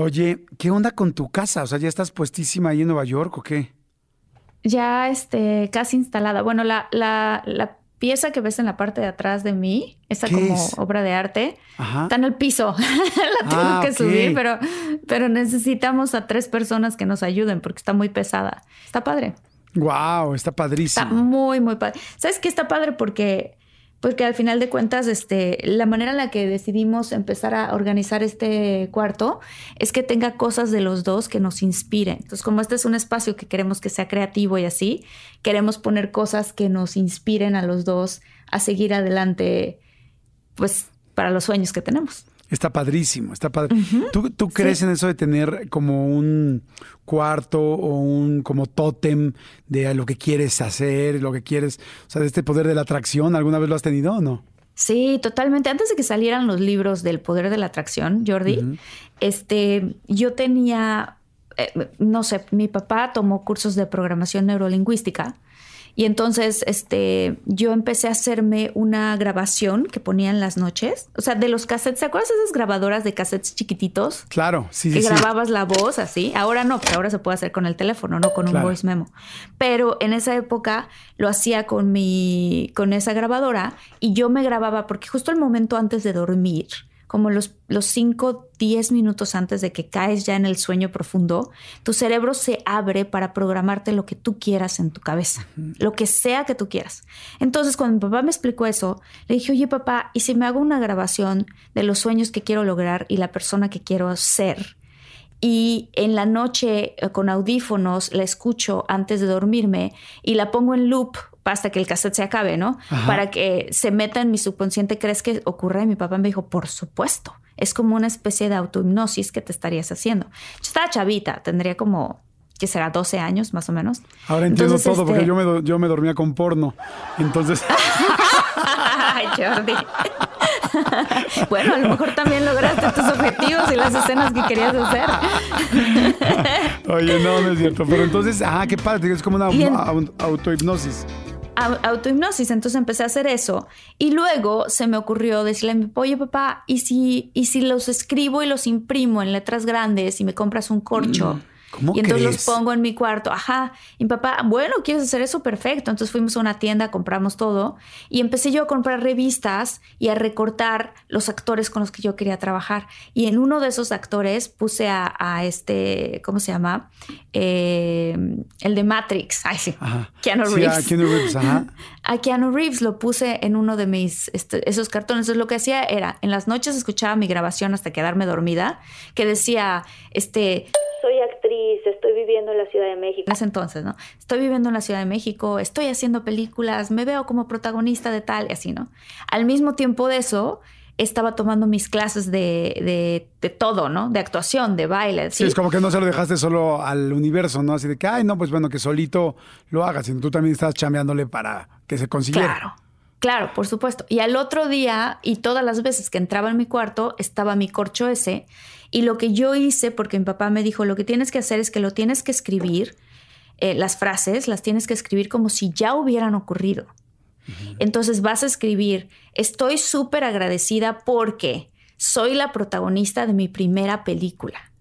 Oye, ¿qué onda con tu casa? O sea, ¿ya estás puestísima ahí en Nueva York o qué? Ya este, casi instalada. Bueno, la, la, la pieza que ves en la parte de atrás de mí, ¿Qué como es? obra de arte, Ajá. está en el piso. la tengo Ah, que subir, pero, pero necesitamos a tres personas que nos ayuden porque está muy pesada. Está padre. Wow, está padrísimo. Está muy, muy padre. ¿Sabes qué está padre? Porque, porque al final de cuentas, este, la manera en la que decidimos empezar a organizar este cuarto es que tenga cosas de los dos que nos inspiren. Entonces, como este es un espacio que queremos que sea creativo y así, queremos poner cosas que nos inspiren a los dos a seguir adelante, pues, para los sueños que tenemos. Está padrísimo, está padre. ¿Tú, tú crees en eso de tener como un cuarto o un como tótem de lo que quieres hacer, lo que quieres, o sea, de este poder de la atracción? ¿Alguna vez lo has tenido o no? Sí, totalmente. Antes de que salieran los libros del poder de la atracción, Jordi, este, yo tenía, eh, no sé, mi papá tomó cursos de programación neurolingüística y entonces, este, yo empecé a hacerme una grabación que ponía en las noches, o sea, de los cassettes. ¿Te acuerdas de esas grabadoras de cassettes chiquititos? Claro, sí, que sí, sí. grababas la voz así. Ahora no, porque ahora se puede hacer con el teléfono, no con un Claro. voice memo. Pero en esa época lo hacía con mi, con esa grabadora y yo me grababa porque justo el momento antes de dormir, como los, los 5, 10 minutos antes de que caes ya en el sueño profundo, tu cerebro se abre para programarte lo que tú quieras en tu cabeza, lo que sea que tú quieras. Entonces, cuando mi papá me explicó eso, le dije, oye papá, ¿y si me hago una grabación de los sueños que quiero lograr y la persona que quiero ser? y en la noche eh, con audífonos la escucho antes de dormirme y la pongo en loop hasta que el cassette se acabe, ¿no? Ajá. Para que se meta en mi subconsciente. ¿Crees que ocurre? Y mi papá me dijo, por supuesto. Es como una especie de autohipnosis que te estarías haciendo. Yo estaba chavita, tendría como, ¿qué será? 12 años más o menos. Ahora entiendo Entonces, todo porque este- yo me, yo me dormía con porno. Entonces, Ay, Jordi. bueno, a lo mejor también lograste tus objetivos y las escenas que querías hacer. oye, no, no es cierto. Pero entonces, ah, qué padre, es como una en- autohipnosis. au- autohipnosis. Entonces empecé a hacer eso. Y luego se me ocurrió decirle a mi oye papá, ¿y si, ¿y si los escribo y los imprimo en letras grandes y me compras un corcho? ¿Cómo y entonces crees? los pongo en mi cuarto. Ajá. Y mi papá, bueno, ¿quieres hacer eso? Perfecto. Entonces fuimos a una tienda, compramos todo. Y empecé yo a comprar revistas y a recortar los actores con los que yo quería trabajar. Y en uno de esos actores puse a, a este, ¿cómo se llama? Eh, el de Matrix. Ay, sí. Ajá. Keanu Sí, Reeves. a Keanu Reeves, ajá. A Keanu Reeves lo puse en uno de mis, este, esos cartones. Entonces lo que hacía era, en las noches escuchaba mi grabación hasta quedarme dormida, que decía, este, soy actriz, estoy viviendo en la Ciudad de México. En ese entonces, ¿no? Estoy viviendo en la Ciudad de México, estoy haciendo películas, me veo como protagonista de tal y así, ¿no? Al mismo tiempo de eso, estaba tomando mis clases de, de, de todo, ¿no? De actuación, de baile. Sí, es como que no se lo dejaste solo al universo, ¿no? Así de que, ay, no, pues bueno, que solito lo hagas, sino tú también estás chambeándole para que se consiguiera. Claro, claro, por supuesto. Y al otro día, y todas las veces que entraba en mi cuarto, estaba mi corcho ese. Y lo que yo hice, porque mi papá me dijo, lo que tienes que hacer es que lo tienes que escribir, eh, las frases las tienes que escribir como si ya hubieran ocurrido. Entonces vas a escribir, estoy súper agradecida porque soy la protagonista de mi primera película.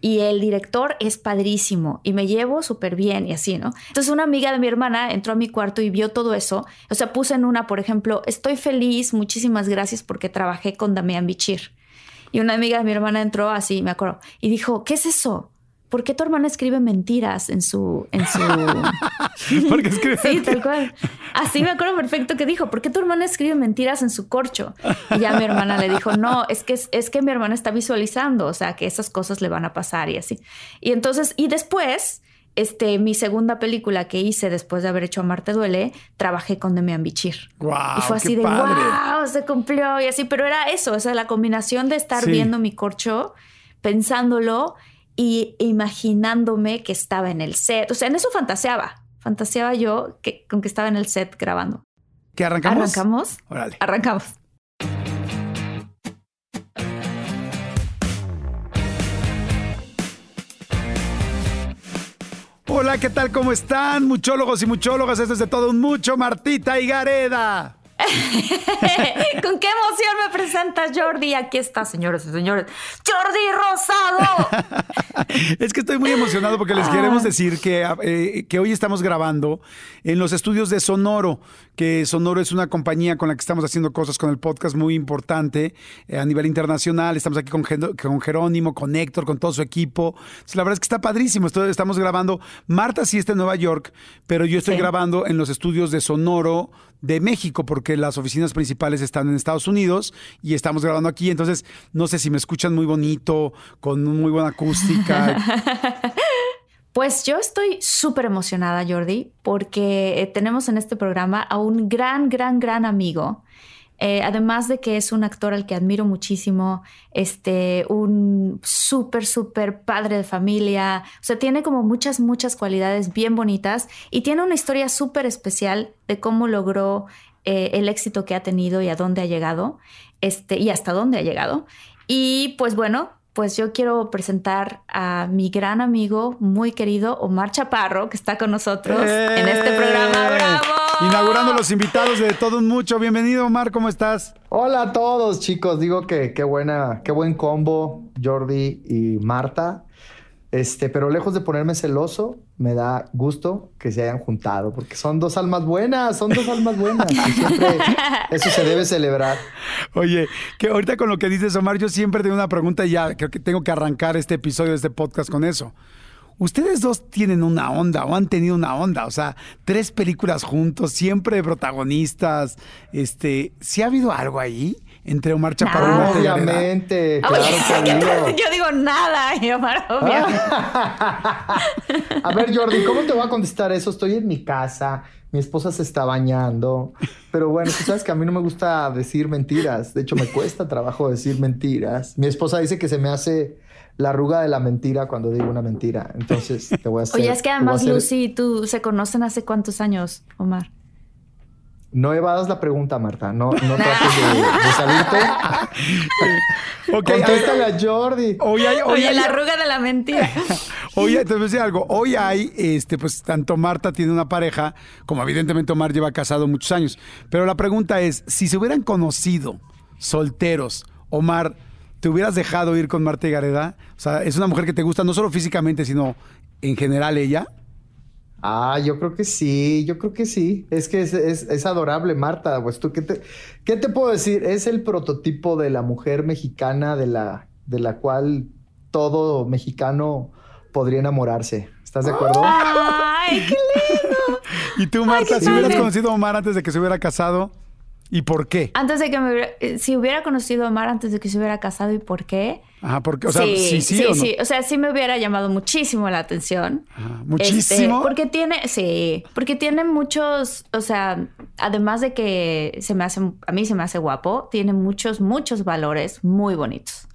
Y el director es padrísimo y me llevo súper bien y así, ¿no? Entonces una amiga de mi hermana entró a mi cuarto y vio todo eso. O sea, puse en una, por ejemplo, estoy feliz, muchísimas gracias porque trabajé con Damián Bichir. Y una amiga de mi hermana entró así, me acuerdo, y dijo, ¿qué es eso? ¿Por qué tu hermana escribe mentiras en su... En su... Porque escribe Sí, tal cual. Así me acuerdo perfecto que dijo, ¿por qué tu hermana escribe mentiras en su corcho? Y ya mi hermana le dijo, no, es que, es que mi hermana está visualizando, o sea, que esas cosas le van a pasar y así. Y entonces, y después, este, mi segunda película que hice después de haber hecho Amarte Duele, trabajé con Demian Bichir. Guau, y fue qué así de, padre. wow, se cumplió y así, pero era eso, o sea, la combinación de estar Sí. viendo mi corcho, pensándolo y imaginándome que estaba en el set. O sea, en eso fantaseaba. Fantaseaba yo que, con que estaba en el set grabando. ¿Que arrancamos? ¿Arrancamos? Órale. Arrancamos. Hola, ¿qué tal? ¿Cómo están? Muchólogos y muchólogas, esto es de todo un mucho, Martita y Gareda. ¿Con qué emoción me presentas, Jordi? Aquí está, señores y señores. ¡Jordi Rosado! Es que estoy muy emocionado porque les Ah. queremos decir que, eh, que hoy estamos grabando en los estudios de Sonoro, que Sonoro es una compañía con la que estamos haciendo cosas con el podcast muy importante eh, a nivel internacional. Estamos aquí con, Jerónimo, con Héctor, con todo su equipo. Entonces, la verdad es que está padrísimo. Estamos grabando. Marta sí está en Nueva York, pero yo estoy Sí. grabando en los estudios de Sonoro de México porque las oficinas principales están en Estados Unidos y estamos grabando aquí. Entonces, no sé si me escuchan muy bonito, con muy buena acústica. Pues yo estoy súper emocionada, Jordi, porque eh, tenemos en este programa a un gran, gran, gran amigo. Eh, además de que es un actor al que admiro muchísimo, este, un súper, súper padre de familia. O sea, tiene como muchas, muchas cualidades bien bonitas y tiene una historia súper especial de cómo logró eh, el éxito que ha tenido y a dónde ha llegado, este, y hasta dónde ha llegado. Y pues bueno, pues yo quiero presentar a mi gran amigo, muy querido Omar Chaparro, que está con nosotros en este programa. ¡Eh! ¡Bravo! Inaugurando los invitados de todo un mucho. Bienvenido, Omar, ¿cómo estás? Hola a todos, chicos. Digo que qué buena, qué buen combo, Jordi y Marta. Este, pero lejos de ponerme celoso, me da gusto que se hayan juntado, porque son dos almas buenas, son dos almas buenas. Eso se debe celebrar. Oye, que ahorita con lo que dices, Omar, yo siempre tengo una pregunta y ya creo que tengo que arrancar este episodio este podcast con eso. Ustedes dos tienen una onda o han tenido una onda, o sea, tres películas juntos, siempre protagonistas. Este, ¿sí ha habido algo ahí entre Omar Chaparro y Ah? Obviamente, claro habido. yo digo nada, y Omar, obviamente. A ver, Jordi, ¿cómo te voy a contestar eso? Estoy en mi casa, mi esposa se está bañando, pero bueno, tú sabes que a mí no me gusta decir mentiras. De hecho, me cuesta trabajo decir mentiras. Mi esposa dice que se me hace la arruga de la mentira cuando digo una mentira. Entonces, te voy a hacer. Oye, es que además hacer- Lucy y tú se conocen hace cuántos años, Omar. No evadas la pregunta, Marta. No, no trates de, de salirte. Ok, a ver, Contéstale a Jordi. hoy hay, hoy Oye, hay- la arruga de la mentira. Hoy, te voy a decir algo. Hoy hay, este, pues, tanto Marta tiene una pareja, como evidentemente Omar lleva casado muchos años. Pero la pregunta es: si se hubieran conocido solteros, Omar, ¿te hubieras dejado ir con Marta y Gareda? O sea, es una mujer que te gusta no solo físicamente, sino en general ella. Ah, yo creo que sí, yo creo que sí. Es que es, es- es adorable, Marta. Pues tú, ¿qué te, ¿qué te puedo decir? Es el prototipo de la mujer mexicana de la, de la cual todo mexicano podría enamorarse. ¿Estás de acuerdo? Ay, qué lindo. Y tú, Marta, si hubieras conocido a Omar antes de que se hubiera casado, ¿y por qué? Antes de que me hubiera, eh, si hubiera conocido a Omar antes de que se hubiera casado y por qué. Ajá, porque, o sea, sí, sí, sí, o no. sí. O sea, sí me hubiera llamado muchísimo la atención. Ajá, muchísimo. Este, porque tiene, sí, porque tiene muchos, o sea, además de que se me hace, a mí se me hace guapo, tiene muchos, muchos valores muy bonitos.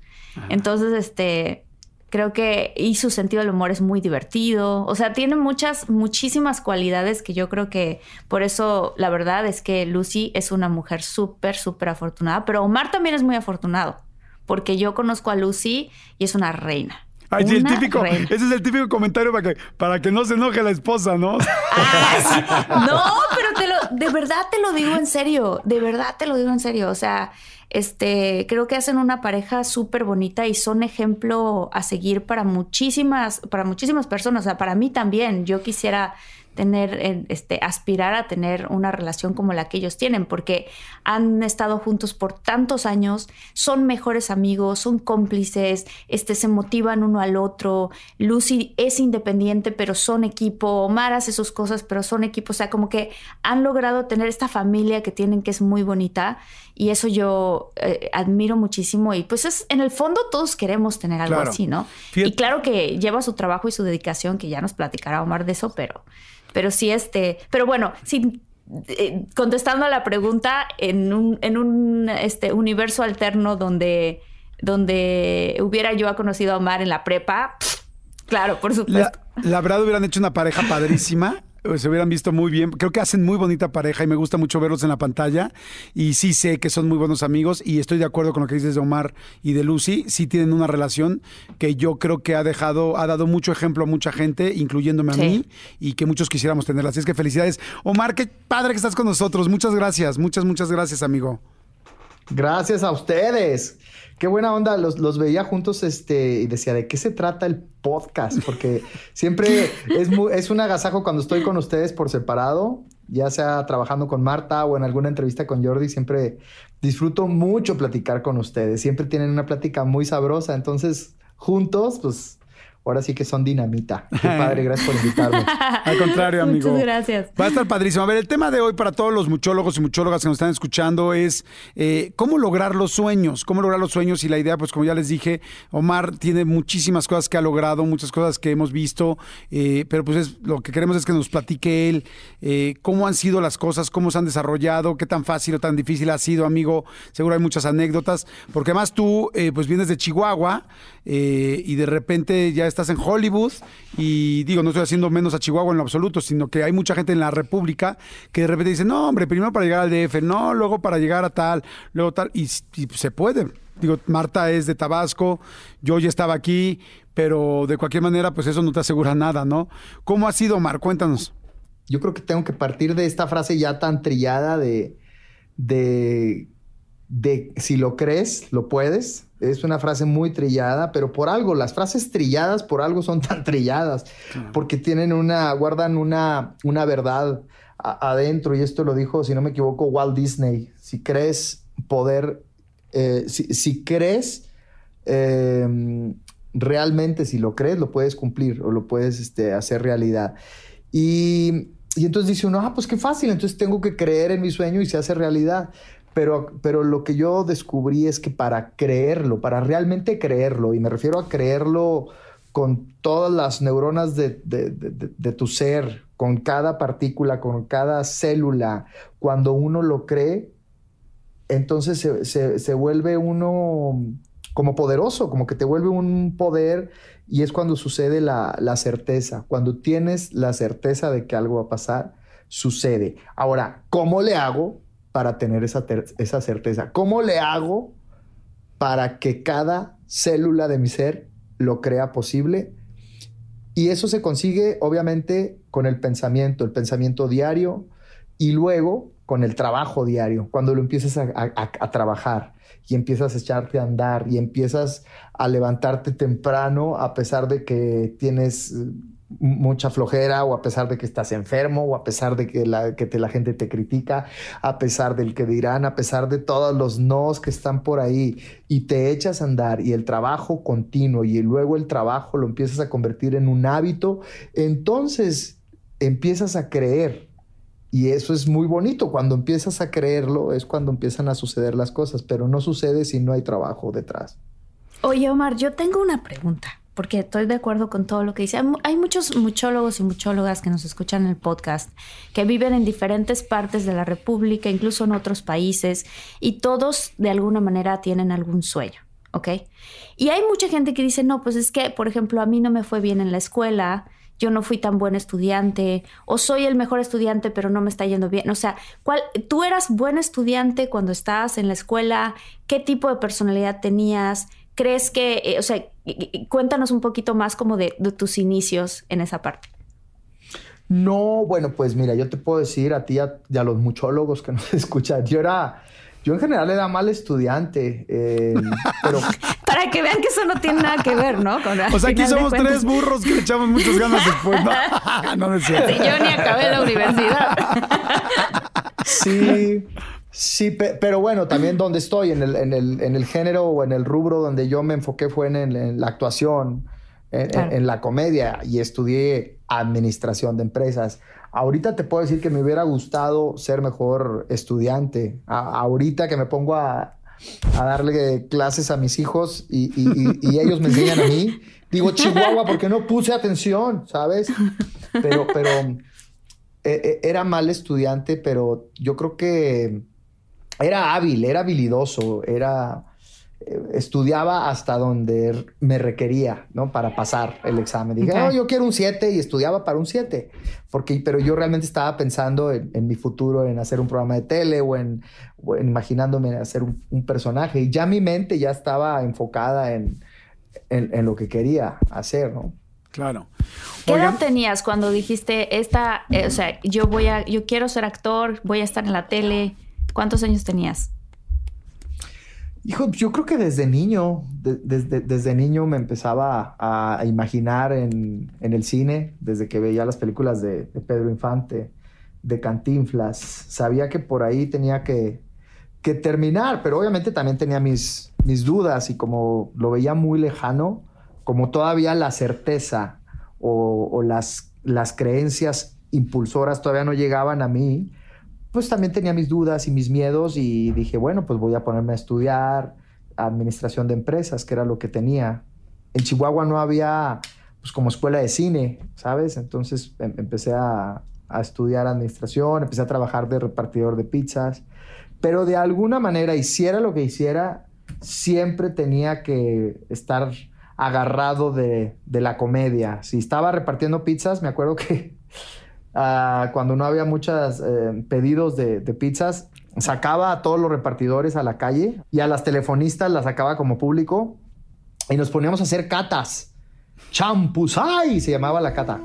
Entonces, este, creo que, y su sentido del humor es muy divertido. O sea, tiene muchas, muchísimas cualidades que yo creo que por eso la verdad es que Lucy es una mujer súper, súper afortunada, pero Omar también es muy afortunado, porque yo conozco a Lucy y es una reina. Ay, sí, el típico, reina. ese es el típico comentario para que, para que no se enoje la esposa, ¿no? Ah, sí. No, pero de verdad te lo digo en serio, de verdad te lo digo en serio. O sea, este, creo que hacen una pareja súper bonita y son ejemplo a seguir para muchísimas, para muchísimas personas. O sea, para mí también. Yo quisiera tener, este, aspirar a tener una relación como la que ellos tienen, porque han estado juntos por tantos años, son mejores amigos, son cómplices, este, se motivan uno al otro. Lucy es independiente, pero son equipo. Omar hace sus cosas, pero son equipo. O sea, como que han logrado tener esta familia que tienen que es muy bonita y eso yo eh, admiro muchísimo y pues es en el fondo todos queremos tener algo así, ¿no? Y claro que lleva su trabajo y su dedicación, que ya nos platicará Omar de eso, pero, pero sí este, pero bueno, sí, eh, contestando a la pregunta, en un, en un este, universo alterno donde, donde hubiera yo conocido a Omar en la prepa, claro, por supuesto. La, la verdad hubieran hecho una pareja padrísima se hubieran visto muy bien. Creo que hacen muy bonita pareja y me gusta mucho verlos en la pantalla. Y sí sé que son muy buenos amigos y estoy de acuerdo con lo que dices de Omar y de Lucy. Sí tienen una relación que yo creo que ha dejado, ha dado mucho ejemplo a mucha gente, incluyéndome a mí, y que muchos quisiéramos tenerla. Así es que felicidades. Omar, qué padre que estás con nosotros. Muchas gracias, muchas, muchas gracias, amigo. Gracias a ustedes. Qué buena onda. Los, los veía juntos este, y decía, ¿de qué se trata el podcast? Porque siempre es, es un agasajo cuando estoy con ustedes por separado, ya sea trabajando con Marta o en alguna entrevista con Jordi, siempre disfruto mucho platicar con ustedes. Siempre tienen una plática muy sabrosa. Entonces, juntos, pues ahora sí que son dinamita. Qué padre, gracias por invitarme. Al contrario, amigo. Muchas gracias. Va a estar padrísimo. A ver, el tema de hoy para todos los muchólogos y muchólogas que nos están escuchando es eh, cómo lograr los sueños, cómo lograr los sueños y la idea, pues como ya les dije, Omar tiene muchísimas cosas que ha logrado, muchas cosas que hemos visto, eh, pero pues es, lo que queremos es que nos platique él eh, cómo han sido las cosas, cómo se han desarrollado, qué tan fácil o tan difícil ha sido, amigo. Seguro hay muchas anécdotas, porque además tú, pues vienes de Chihuahua y de repente ya estás en Hollywood y digo, no estoy haciendo menos a Chihuahua en lo absoluto, sino que hay mucha gente en la República que de repente dice, no, hombre, primero para llegar al DF, no, luego para llegar a tal, luego tal, y, se puede. Digo, Marta es de Tabasco, yo ya estaba aquí, pero de cualquier manera, pues eso no te asegura nada, ¿no? ¿Cómo ha sido, Mar? Cuéntanos. Yo creo que tengo que partir de esta frase ya tan trillada de, de, de si lo crees, lo puedes es una frase muy trillada, pero por algo, las frases trilladas por algo son tan trilladas, porque tienen una, guardan una, una verdad adentro, y esto lo dijo, si no me equivoco, Walt Disney. Si crees poder, eh, si, crees em, realmente, si lo crees, lo puedes cumplir o lo puedes este, hacer realidad. Y, y entonces dice uno, ah, pues qué fácil, entonces tengo que creer en mi sueño y se hace realidad. Pero, lo que yo descubrí es que para creerlo, para realmente creerlo, y me refiero a creerlo con todas las neuronas de, tu ser, con cada partícula, con cada célula, cuando uno lo cree, entonces se, vuelve uno como poderoso, como que te vuelve un poder y es cuando sucede la, la, certeza. Cuando tienes la certeza de que algo va a pasar, sucede. Ahora, ¿cómo le hago? Para tener esa, esa certeza? ¿Cómo le hago para que cada célula de mi ser lo crea posible? Y eso se consigue obviamente con el pensamiento, el pensamiento diario y luego con el trabajo diario, cuando lo empiezas a, a, trabajar y empiezas a echarte a andar y empiezas a levantarte temprano a pesar de que tienes mucha flojera o a pesar de que estás enfermo o a pesar de que la, que te, la gente te critica, a pesar del que dirán, a pesar de todos los nos que están por ahí y te echas a andar y el trabajo continuo y luego el trabajo lo empiezas a convertir en un hábito, entonces empiezas a creer. Y eso es muy bonito. Cuando empiezas a creerlo es cuando empiezan a suceder las cosas, pero no sucede si no hay trabajo detrás. Oye, Omar, yo tengo una pregunta porque estoy de acuerdo con todo lo que dice. Hay muchos muchólogos y muchólogas que nos escuchan en el podcast, que viven en diferentes partes de la República, incluso en otros países, y todos de alguna manera tienen algún sueño, ¿ok? Y hay mucha gente que dice, no, pues es que, por ejemplo, a mí no me fue bien en la escuela, yo no fui tan buen estudiante, o soy el mejor estudiante, pero no me está yendo bien. O sea, ¿cuál, ¿tú eras buen estudiante cuando estabas en la escuela? ¿Qué tipo de personalidad tenías? ¿Crees que, eh, o sea, cuéntanos un poquito más como de, tus inicios en esa parte? No, bueno, pues mira, yo te puedo decir a ti y a, los muchólogos que nos escuchan, yo era, yo en general era mal estudiante, eh, pero... Para que vean que eso no tiene nada que ver, ¿no? o sea, aquí somos tres burros que le echamos muchas ganas después, ¿no? no decía. yo ni acabé la universidad. sí. Sí, pero bueno, también donde estoy, en el, en el, en el género o en el rubro donde yo me enfoqué fue en, la actuación, en, la comedia y estudié administración de empresas. Ahorita te puedo decir que me hubiera gustado ser mejor estudiante. ahorita que me pongo a, darle clases a mis hijos y, ellos me enseñan a mí, digo, Chihuahua, porque no puse atención, ¿sabes? Pero, pero eh, eh, era mal estudiante, pero yo creo que era hábil, era habilidoso, era eh, estudiaba hasta donde me requería, ¿no? Para pasar el examen. Dije, no, yo quiero un 7 y estudiaba para un 7, porque, pero yo realmente estaba pensando en, mi futuro, en hacer un programa de tele o en, imaginándome hacer un, personaje. Y ya mi mente ya estaba enfocada en, en, lo que quería hacer, ¿no? Claro. ¿Qué edad tenías cuando dijiste, esta, eh, o sea, yo voy a, yo quiero ser actor, voy a estar en la tele? ¿Cuántos años tenías? Hijo, yo creo que desde niño, desde, niño me empezaba a, imaginar en, el cine, desde que veía las películas de, Pedro Infante, de Cantinflas. Sabía que por ahí tenía que, terminar, pero obviamente también tenía mis, mis dudas y como lo veía muy lejano, como todavía la certeza o, o las, las creencias impulsoras todavía no llegaban a mí, pues también tenía mis dudas y mis miedos y dije, bueno, pues voy a ponerme a estudiar administración de empresas, que era lo que tenía. En Chihuahua no había, pues como escuela de cine, ¿sabes? Entonces em, empecé a, estudiar administración, empecé a trabajar de repartidor de pizzas, pero de alguna manera, hiciera lo que hiciera, siempre tenía que estar agarrado de, de la comedia. Si estaba repartiendo pizzas, me acuerdo que cuando no había muchos eh, pedidos de, pizzas, sacaba a todos los repartidores a la calle y a las telefonistas las sacaba como público y nos poníamos a hacer catas. Champusay se llamaba la cata.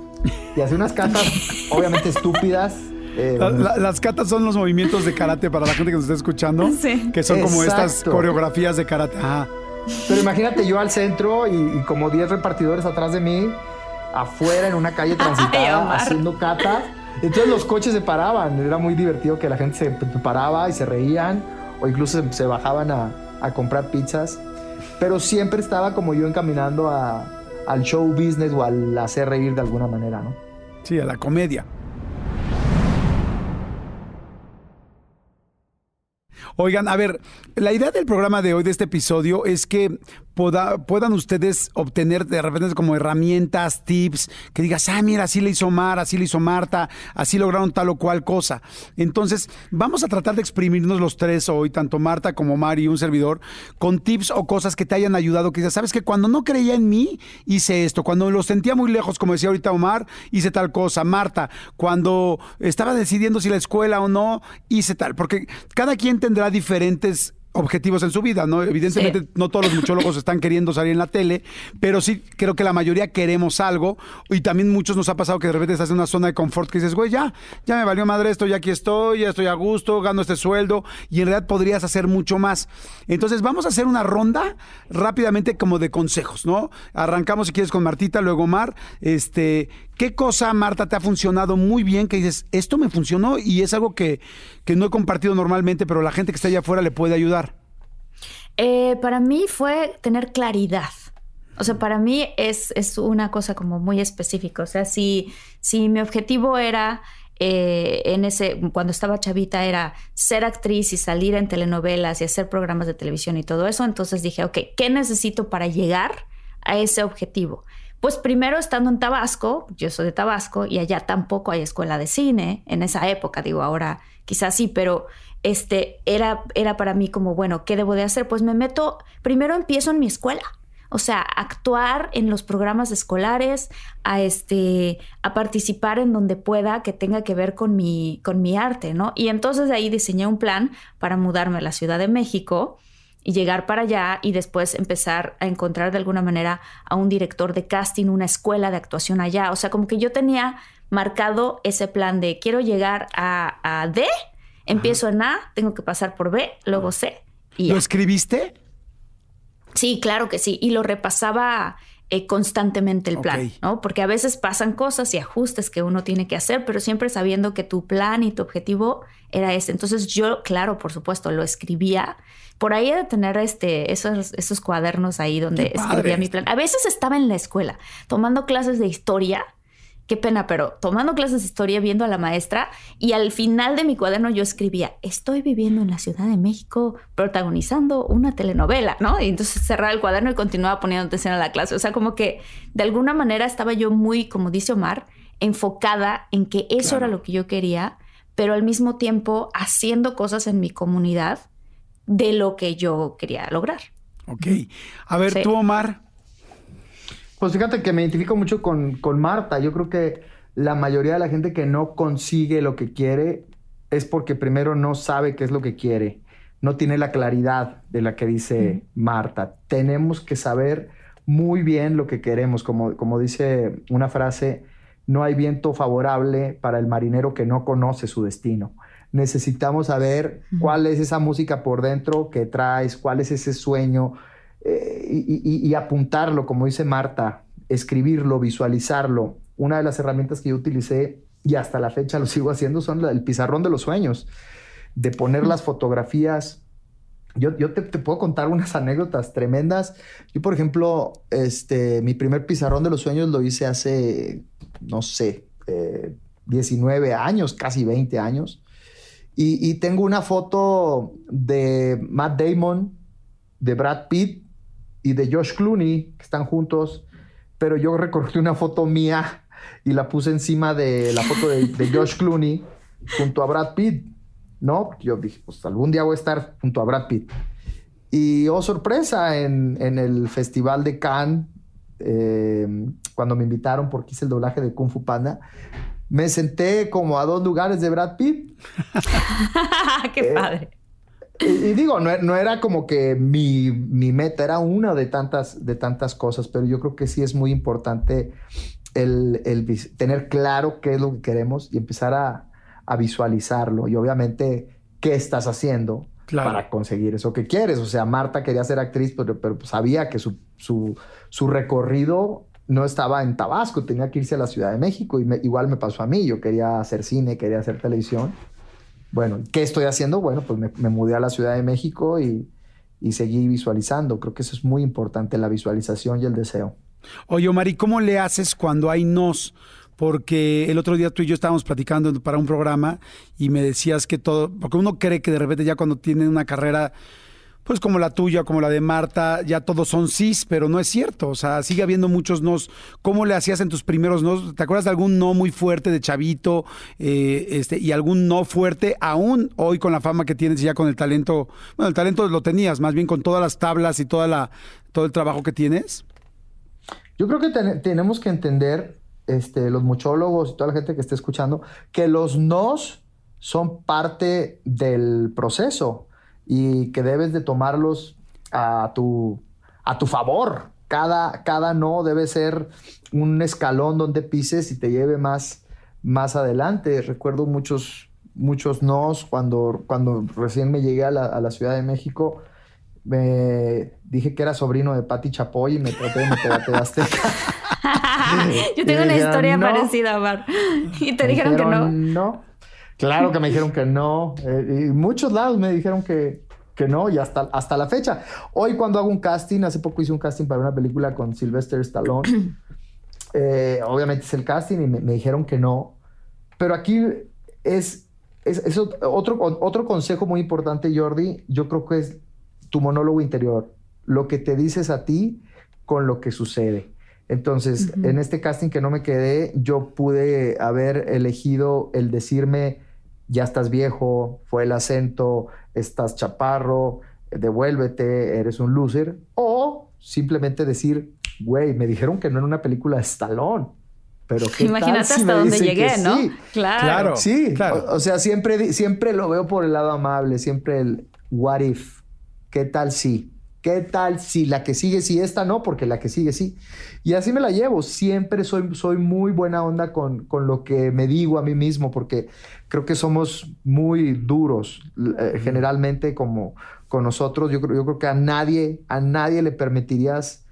Y hacía unas catas obviamente estúpidas. Eh, las catas son los movimientos de karate para la gente que nos está escuchando, que son como estas coreografías de karate. Pero imagínate yo al centro y, y como 10 repartidores atrás de mí afuera en una calle transitada haciendo catas. Entonces los coches se paraban. Era muy divertido que la gente se paraba y se reían o incluso se, bajaban a, comprar pizzas. Pero siempre estaba como yo encaminando al show business o al hacer reír de alguna manera, ¿no? Sí, a la comedia. Oigan, a ver, la idea del programa de hoy, de este episodio, es que puedan ustedes obtener de repente como herramientas, tips, que digas, ah, mira, así le hizo Mar, así le hizo Marta, así lograron tal o cual cosa. Entonces, vamos a tratar de exprimirnos los tres hoy, tanto Marta como Mar y un servidor, con tips o cosas que te hayan ayudado, que digas, sabes que cuando no creía en mí, hice esto, cuando lo sentía muy lejos, como decía ahorita Omar, hice tal cosa, Marta, cuando estaba decidiendo si la escuela o no, hice tal, porque cada quien tendrá diferentes objetivos en su vida, ¿no? Evidentemente no todos los muchólogos están queriendo salir en la tele, pero sí creo que la mayoría queremos algo y también muchos nos ha pasado que de repente estás en una zona de confort que dices, güey, ya, ya me valió madre esto, ya aquí estoy, ya estoy a gusto, gano este sueldo y en realidad podrías hacer mucho más. Entonces vamos a hacer una ronda rápidamente como de consejos, ¿no? Arrancamos si quieres con Martita, luego Mar, este, ¿qué cosa Marta te ha funcionado muy bien que dices, esto me funcionó y es algo que, que no he compartido normalmente, pero la gente que está allá afuera le puede ayudar? Eh, para mí fue tener claridad. O sea, para mí es, es una cosa como muy específica. O sea, si, si mi objetivo era eh, en ese, cuando estaba chavita, era ser actriz y salir en telenovelas y hacer programas de televisión y todo eso, entonces dije, ok, ¿qué necesito para llegar a ese objetivo? Pues primero estando en Tabasco, yo soy de Tabasco y allá tampoco hay escuela de cine en esa época, digo, ahora quizás sí, pero este, era, era para mí como, bueno, ¿qué debo de hacer? Pues me meto, primero empiezo en mi escuela. O sea, actuar en los programas escolares, a este, a participar en donde pueda que tenga que ver con mi, con mi arte, ¿no? Y entonces ahí diseñé un plan para mudarme a la Ciudad de México y llegar para allá y después empezar a encontrar de alguna manera a un director de casting, una escuela de actuación allá. O sea, como que yo tenía marcado ese plan de quiero llegar a, a D Empiezo en A, tengo que pasar por B, luego C. Y ¿Lo escribiste? Sí, claro que sí. Y lo repasaba eh, constantemente el plan, ¿no? Porque a veces pasan cosas y ajustes que uno tiene que hacer, pero siempre sabiendo que tu plan y tu objetivo era ese. Entonces yo, claro, por supuesto, lo escribía. Por ahí de tener este, esos, esos cuadernos ahí donde escribía mi plan. A veces estaba en la escuela tomando clases de historia qué pena, pero tomando clases de historia, viendo a la maestra y al final de mi cuaderno yo escribía, estoy viviendo en la Ciudad de México protagonizando una telenovela, ¿no? Y entonces cerraba el cuaderno y continuaba poniendo atención a la clase. O sea, como que de alguna manera estaba yo muy, como dice Omar, enfocada en que eso era lo que yo quería, pero al mismo tiempo haciendo cosas en mi comunidad de lo que yo quería lograr. Ok. A ver, tú, Omar, pues fíjate que me identifico mucho con, Marta. Yo creo que la mayoría de la gente que no consigue lo que quiere es porque primero no sabe qué es lo que quiere, no tiene la claridad de la que dice Marta. Tenemos que saber muy bien lo que queremos, como, como dice una frase, no hay viento favorable para el marinero que no conoce su destino. Necesitamos saber cuál es esa música por dentro que traes, cuál es ese sueño, y, apuntarlo, como dice Marta, escribirlo, visualizarlo. Una de las herramientas que yo utilicé y hasta la fecha lo sigo haciendo son el pizarrón de los sueños, de poner las fotografías. Yo, yo te, puedo contar unas anécdotas tremendas. Yo, por ejemplo, este, mi primer pizarrón de los sueños lo hice hace, no sé, 19 eh, años, casi 20 años. Y tengo una foto de Matt Damon, de Brad Pitt y de Josh Clooney, que están juntos, pero yo recorté una foto mía y la puse encima de la foto de, Josh Clooney junto a Brad Pitt, ¿no? Yo dije, pues algún día voy a estar junto a Brad Pitt. Y oh, sorpresa, en, el Festival de Cannes, eh, cuando me invitaron porque hice el doblaje de Kung Fu Panda, me senté como a dos lugares de Brad Pitt. ¡Qué eh, padre! Y, digo, no, era como que mi, meta, era una de tantas, de tantas cosas, pero yo creo que sí es muy importante el, tener claro qué es lo que queremos y empezar a, visualizarlo. Y obviamente, qué estás haciendo para conseguir eso que quieres. O sea, Marta quería ser actriz, pero, pero sabía que su, su, recorrido no estaba en Tabasco, tenía que irse a la Ciudad de México. Y igual me pasó a mí, yo quería hacer cine, quería hacer televisión. Bueno, ¿qué estoy haciendo? Bueno, pues me, mudé a la Ciudad de México y, seguí visualizando. Creo que eso es muy importante, la visualización y el deseo. Oye, Omar, cómo le haces cuando hay nos? Porque el otro día tú y yo estábamos platicando para un programa y me decías que todo, porque uno cree que de repente ya cuando tiene una carrera pues como la tuya, como la de Marta, ya todos son cis, pero no es cierto. O sea, sigue habiendo muchos nos. ¿Cómo le hacías en tus primeros nos? ¿Te acuerdas de algún no muy fuerte de chavito eh, este, y algún no fuerte aún hoy con la fama que tienes y ya con el talento? Bueno, el talento lo tenías, más bien con todas las tablas y toda la, todo el trabajo que tienes. Yo creo que tenemos que entender, este, los muchólogos y toda la gente que esté escuchando, que los nos son parte del proceso y que debes de tomarlos a tu, a tu favor. Cada, cada no debe ser un escalón donde pises y te lleve más, más adelante. Recuerdo muchos, muchos nos cuando, cuando recién me llegué a la, Ciudad de México. Me dije que era sobrino de Patti Chapoy y me traté de meter a Yo tengo una historia parecida, Mar. Y te dijeron, que no. No. Claro que me dijeron que no. Eh, y muchos lados me dijeron que, que no, y hasta, hasta la fecha. Hoy cuando hago un casting, hace poco hice un casting para una película con Sylvester Stallone. Eh, obviamente es el casting y me, dijeron que no. Pero aquí es, es, otro, otro consejo muy importante, Jordi. Yo creo que es tu monólogo interior. Lo que te dices a ti con lo que sucede. Entonces, en este casting que no me quedé, yo pude haber elegido el decirme ya estás viejo, fue el acento, estás chaparro, devuélvete, eres un loser. O simplemente decir, güey, me dijeron que no era una película de Stallone. Pero ¿qué Imagínate hasta dónde llegué, ¿no? Claro. Sí, claro. O, sea, siempre, siempre lo veo por el lado amable, siempre el what if. ¿Qué tal si? ¿Qué tal si la que sigue sí, esta no? Porque la que sigue sí. Y así me la llevo. Siempre soy, soy muy buena onda con, con lo que me digo a mí mismo, porque creo que somos muy duros, eh, generalmente como, con nosotros. Yo creo, yo creo que a nadie, a nadie le permitirías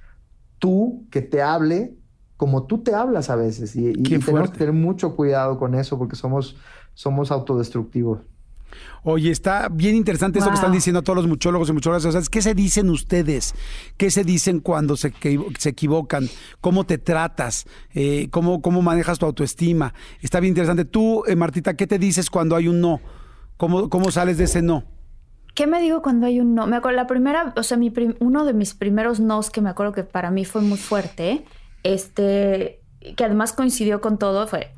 tú que te hable como tú te hablas a veces. Y, y tenemos que tener mucho cuidado con eso porque somos, somos autodestructivos. Oye, está bien interesante eso que están diciendo todos los muchólogos y muchólogas. O sea, ¿qué se dicen ustedes? ¿Qué se dicen cuando se, se equivocan? ¿Cómo te tratas? Eh, ¿cómo, ¿Cómo manejas tu autoestima? Está bien interesante. Tú, eh, Martita, ¿qué te dices cuando hay un no? ¿Cómo, cómo sales de ese no? ¿Qué me digo cuando hay un no? Me acuerdo, la primera, o sea, mi uno de mis primeros nos que me acuerdo que para mí fue muy fuerte, este, que además coincidió con todo, fue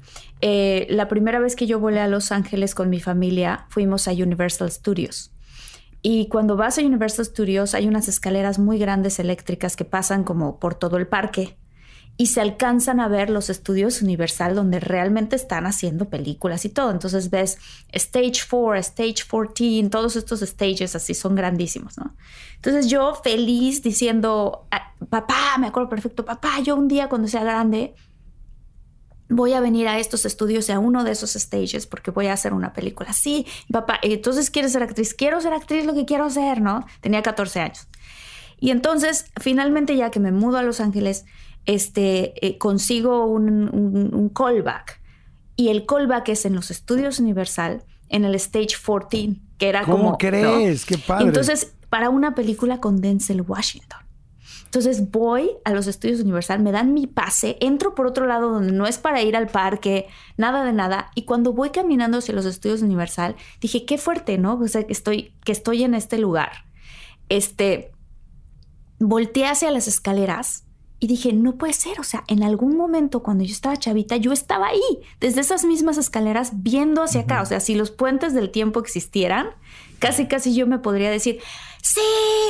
eh, la primera vez que yo volé a Los Ángeles con mi familia, fuimos a Universal Studios. Y cuando vas a Universal Studios hay unas escaleras muy grandes eléctricas que pasan como por todo el parque y se alcanzan a ver los estudios Universal donde realmente están haciendo películas y todo. Entonces ves Stage 4, Stage 14, todos estos stages así son grandísimos, ¿no? Entonces yo feliz diciendo, ah, papá, me acuerdo perfecto, papá, yo un día cuando sea grande voy a venir a estos estudios y a uno de esos stages porque voy a hacer una película. Sí, papá, entonces quieres ser actriz, quiero ser actriz, lo que quiero hacer, ¿no? Tenía 14 años. Y entonces, finalmente ya que me mudo a Los Ángeles, este, eh, consigo un, callback. Y el callback es en los estudios Universal, en el Stage 14, que era ¿Cómo como... crees? ¡Qué padre! Entonces, para una película con Denzel Washington. Entonces voy a los estudios Universal, me dan mi pase, entro por otro lado donde no es para ir al parque, nada de nada. Y cuando voy caminando hacia los estudios Universal, dije, qué fuerte, ¿no? O sea, que estoy, que estoy en este lugar. Este, volteé hacia las escaleras y dije, no puede ser, o sea, en algún momento cuando yo estaba chavita, yo estaba ahí, desde esas mismas escaleras, viendo hacia acá. O sea, si los puentes del tiempo existieran, casi, casi yo me podría decir, sí,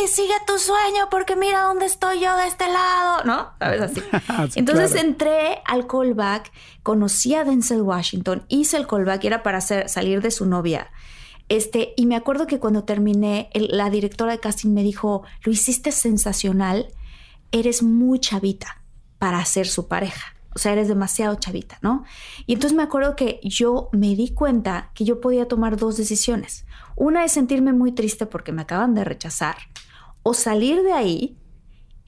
sigue tu sueño porque mira dónde estoy yo de este lado, ¿no? ¿Sabes así? Entonces entré al callback, conocí a Denzel Washington, hice el callback y era para hacer, salir de su novia. Este, y me acuerdo que cuando terminé, la directora de casting me dijo, lo hiciste sensacional eres muy chavita para ser su pareja. O sea, eres demasiado chavita, ¿no? Y entonces me acuerdo que yo me di cuenta que yo podía tomar dos decisiones. Una es sentirme muy triste porque me acaban de rechazar. O salir de ahí,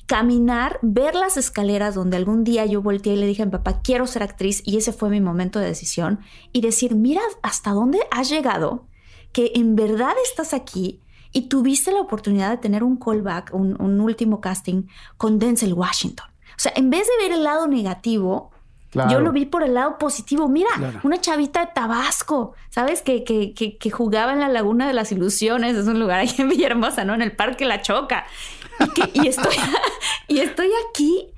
caminar, ver las escaleras donde algún día yo volteé y le dije a mi papá, quiero ser actriz, y ese fue mi momento de decisión. Y decir, mira hasta dónde has llegado, que en verdad estás aquí y tuviste la oportunidad de tener un callback, un, último casting con Denzel Washington. O sea, en vez de ver el lado negativo, Yo lo vi por el lado positivo. Mira, una chavita de Tabasco, ¿sabes? Que, que, que, jugaba en la Laguna de las Ilusiones, es un lugar ahí en Villahermosa, ¿no? En el Parque La Choca. Y, estoy, y estoy aquí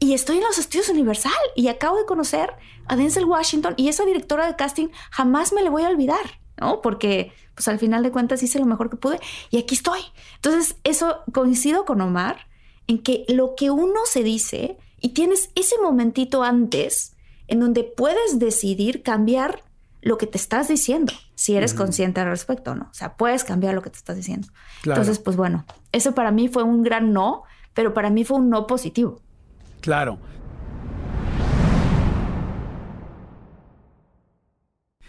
y estoy en los estudios Universal y acabo de conocer a Denzel Washington y esa directora de casting jamás me le voy a olvidar. ¿no? Porque pues al final de cuentas hice lo mejor que pude y aquí estoy. Entonces, eso coincido con Omar en que lo que uno se dice y tienes ese momentito antes en donde puedes decidir cambiar lo que te estás diciendo, si eres consciente al respecto o no. O sea, puedes cambiar lo que te estás diciendo. Entonces, pues bueno, eso para mí fue un gran no, pero para mí fue un no positivo. Claro.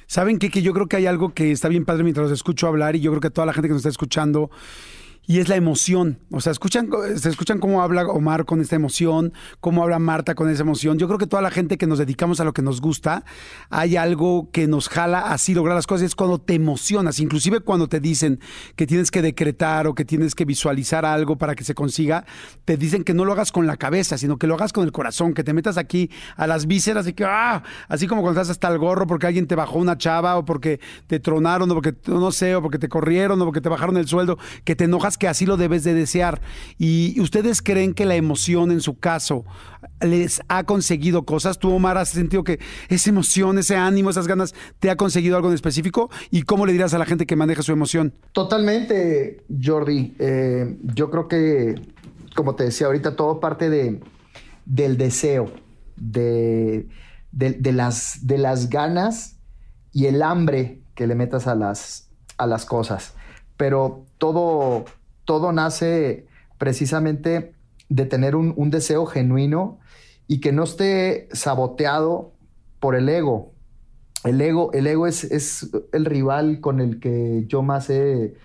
¿Saben qué? Que yo creo que hay algo que está bien padre mientras los escucho hablar y yo creo que toda la gente que nos está escuchando y es la emoción. O sea, escuchan, se escuchan cómo habla Omar con esta emoción, cómo habla Marta con esa emoción. Yo creo que toda la gente que nos dedicamos a lo que nos gusta, hay algo que nos jala así lograr las cosas. Es cuando te emocionas, inclusive cuando te dicen que tienes que decretar o que tienes que visualizar algo para que se consiga, te dicen que no lo hagas con la cabeza, sino que lo hagas con el corazón, que te metas aquí a las vísceras y que, ah, así como cuando estás hasta el gorro porque alguien te bajó una chava o porque te tronaron o porque, no sé, o porque te corrieron o porque te bajaron el sueldo, que te enojas que así lo debes de desear. ¿Y ustedes creen que la emoción en su caso les ha conseguido cosas? ¿Tú, Omar, has sentido que esa emoción, ese ánimo, esas ganas, te ha conseguido algo en específico? ¿Y cómo le dirás a la gente que maneja su emoción? Totalmente, Jordi. Eh, yo creo que, como te decía ahorita, todo parte de, del deseo, de, de, las, de las ganas y el hambre que le metas a las, a las cosas. Pero todo, todo nace precisamente de tener un, deseo genuino y que no esté saboteado por el ego. El ego, el ego es, es, el rival con el que yo más he,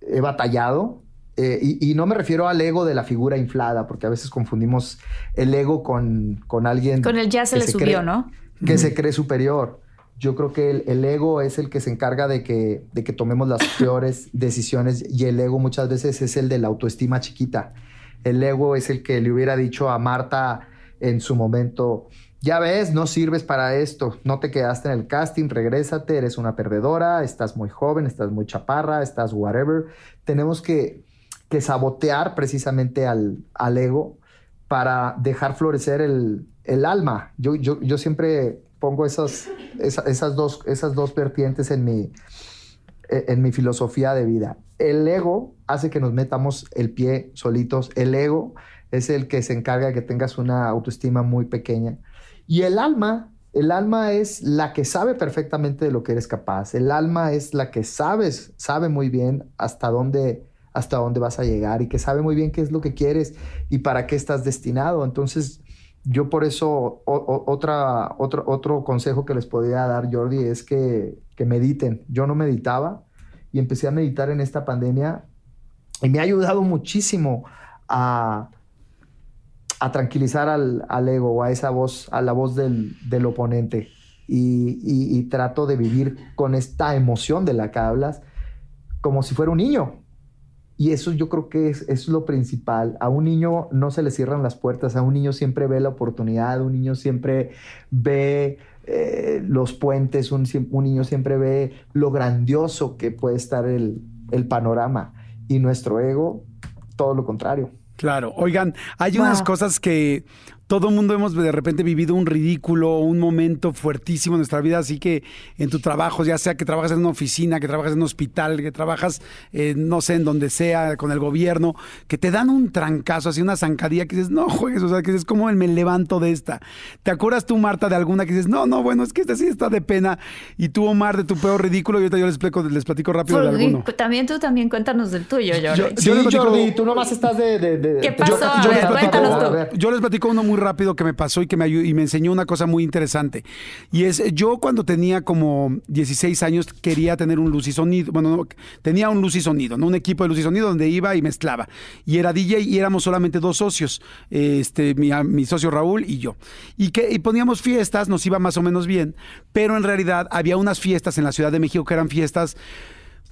he batallado. Eh, y, no me refiero al ego de la figura inflada, porque a veces confundimos el ego con, con alguien. Con el ya se le subió, ¿no? Que se cree superior. Yo creo que el, ego es el que se encarga de que, de que tomemos las peores decisiones y el ego muchas veces es el de la autoestima chiquita. El ego es el que le hubiera dicho a Marta en su momento, ya ves, no sirves para esto, no te quedaste en el casting, regrésate, eres una perdedora, estás muy joven, estás muy chaparra, estás whatever. Tenemos que, que sabotear precisamente al, al, ego para dejar florecer el, el alma. Yo, yo, yo, siempre pongo esas, esas, dos, esas dos vertientes en mi, en mi filosofía de vida. El ego hace que nos metamos el pie solitos. El ego es el que se encarga de que tengas una autoestima muy pequeña. Y el alma, el alma es la que sabe perfectamente de lo que eres capaz. El alma es la que sabes, sabe muy bien hasta dónde hasta dónde vas a llegar y que sabe muy bien qué es lo que quieres y para qué estás destinado. Entonces, yo por eso otra, otro, otro consejo que les podría dar, Jordi, es que, que mediten. Yo no meditaba y empecé a meditar en esta pandemia y me ha ayudado muchísimo a, a tranquilizar al, al, ego a esa voz, a la voz del, del oponente. Y, y, trato de vivir con esta emoción de la que hablas como si fuera un niño. Y eso yo creo que es, es, lo principal. A un niño no se le cierran las puertas, a un niño siempre ve la oportunidad, un niño siempre ve eh, los puentes, un, un, niño siempre ve lo grandioso que puede estar el, el panorama. Y nuestro ego, todo lo contrario. Claro, oigan, hay unas cosas que todo el mundo hemos de repente vivido un ridículo, un momento fuertísimo en nuestra vida, así que en tu trabajo, ya sea que trabajas en una oficina, que trabajas en un hospital, que trabajas, no sé, en donde sea, con el gobierno, que te dan un trancazo, así una zancadilla que dices, no juegues, o sea, que dices, ¿cómo me levanto de esta? ¿Te acuerdas tú, Marta, de alguna que dices, no, no, bueno, es que esta sí está de pena, y tú, Omar, de tu peor ridículo, y ahorita yo les, explico, les platico rápido de alguno. También tú también cuéntanos del tuyo, Jordi. Yo, sí, Jordi, tú nomás estás de... ¿Qué pasó? Yo, a ver, cuéntanos tú. Yo les platico uno muy rápido que me pasó y que me, y me enseñó una cosa muy interesante. Y es, yo cuando tenía como 16 años quería tener un luz y sonido, bueno, tenía un luz y sonido, ¿no? un equipo de luz y sonido donde iba y mezclaba. Y era DJ y éramos solamente dos socios, este, mi, mi socio Raúl y yo. Y, que, y poníamos fiestas, nos iba más o menos bien, pero en realidad había unas fiestas en la Ciudad de México que eran fiestas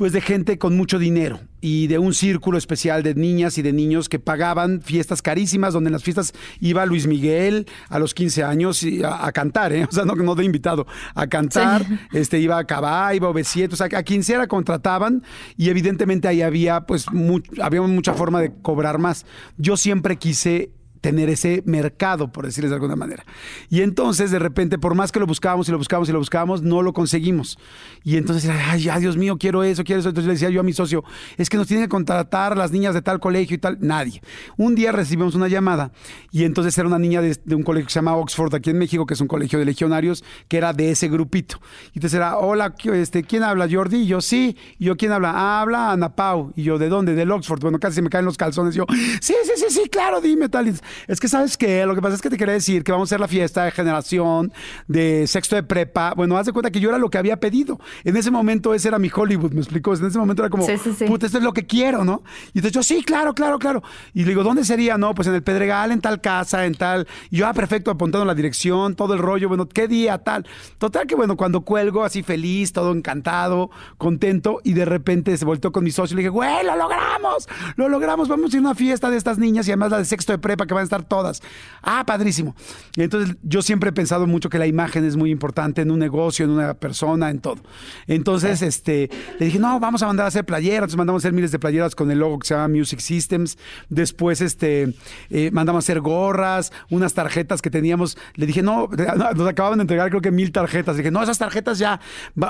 pues de gente con mucho dinero y de un círculo especial de niñas y de niños que pagaban fiestas carísimas, donde en las fiestas iba Luis Miguel a los 15 años a, cantar, ¿eh? o sea, no, no de invitado, a cantar, este, iba a Cabá, iba a ob o sea, a quien sea contrataban y evidentemente ahí había, pues, había mucha forma de cobrar más. Yo siempre quise tener ese mercado, por decirles de alguna manera. Y entonces, de repente, por más que lo buscábamos y lo buscábamos y lo buscábamos, no lo conseguimos. Y entonces, ay, ya, Dios mío, quiero eso, quiero eso. Entonces le decía yo a mi socio, es que nos tienen que contratar las niñas de tal colegio y tal. Nadie. Un día recibimos una llamada y entonces era una niña de, un colegio que se llama Oxford, aquí en México, que es un colegio de legionarios, que era de ese grupito. Y entonces era, hola, este, ¿quién habla? Jordi. Y yo, sí. Y yo, ¿quién habla? Ah, habla Ana Pau. Y yo, ¿de dónde? Del Oxford. Bueno, casi se me caen los calzones. Y yo, sí, sí, sí, sí, claro, dime tal es que sabes que lo que pasa es que te quería decir que vamos a hacer la fiesta de generación de sexto de prepa. Bueno, haz de cuenta que yo era lo que había pedido. En ese momento ese era mi Hollywood, me explicó. En ese momento era como, puta, esto es lo que quiero, ¿no? Y entonces yo, sí, claro, claro, claro. Y le digo, ¿dónde sería? No, pues en el Pedregal, en tal casa, en tal. Y yo, ah, perfecto, apuntando la dirección, todo el rollo, bueno, ¿qué día, tal? Total que, bueno, cuando cuelgo así feliz, todo encantado, contento, y de repente se volteó con mi socio y le dije, güey, lo logramos, lo logramos, vamos a ir a una fiesta de estas niñas y además la de sexto de prepa que van a estar todas. Ah, padrísimo. Entonces yo siempre he pensado mucho que la imagen es muy importante en un negocio, en una persona, en todo. Entonces, este, le dije, no, vamos a mandar a hacer playeras. Entonces mandamos a hacer miles de playeras con el logo que se llama Music Systems. Después, este, eh, mandamos a hacer gorras, unas tarjetas que teníamos. Le dije, no, nos acababan de entregar creo que mil tarjetas. Le dije, no, esas tarjetas ya,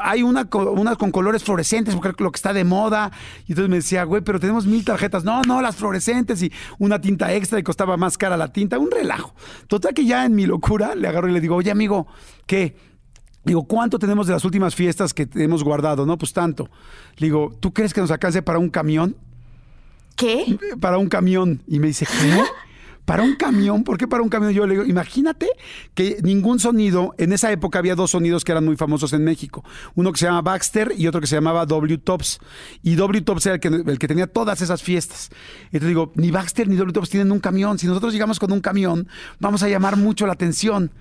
hay una, una con colores fluorescentes, porque lo que está de moda. Y entonces me decía, güey, pero tenemos mil tarjetas. No, no, las fluorescentes y una tinta extra y costaba más cara la tinta. Un relajo. Total que ya en mi locura le agarro y le digo, oye amigo, ¿qué? Digo, ¿cuánto tenemos de las últimas fiestas que hemos guardado? No, pues tanto. Le digo, ¿tú crees que nos alcance para un camión? ¿Qué? Para un camión. Y me dice, ¿qué? para un camión, ¿por qué para un camión? Yo le digo, imagínate que ningún sonido, en esa época había dos sonidos que eran muy famosos en México, uno que se llama Baxter y otro que se llamaba W Tops. Y W Tops era el que, el que tenía todas esas fiestas. Entonces digo, ni Baxter ni W Tops tienen un camión. Si nosotros llegamos con un camión, vamos a llamar mucho la atención.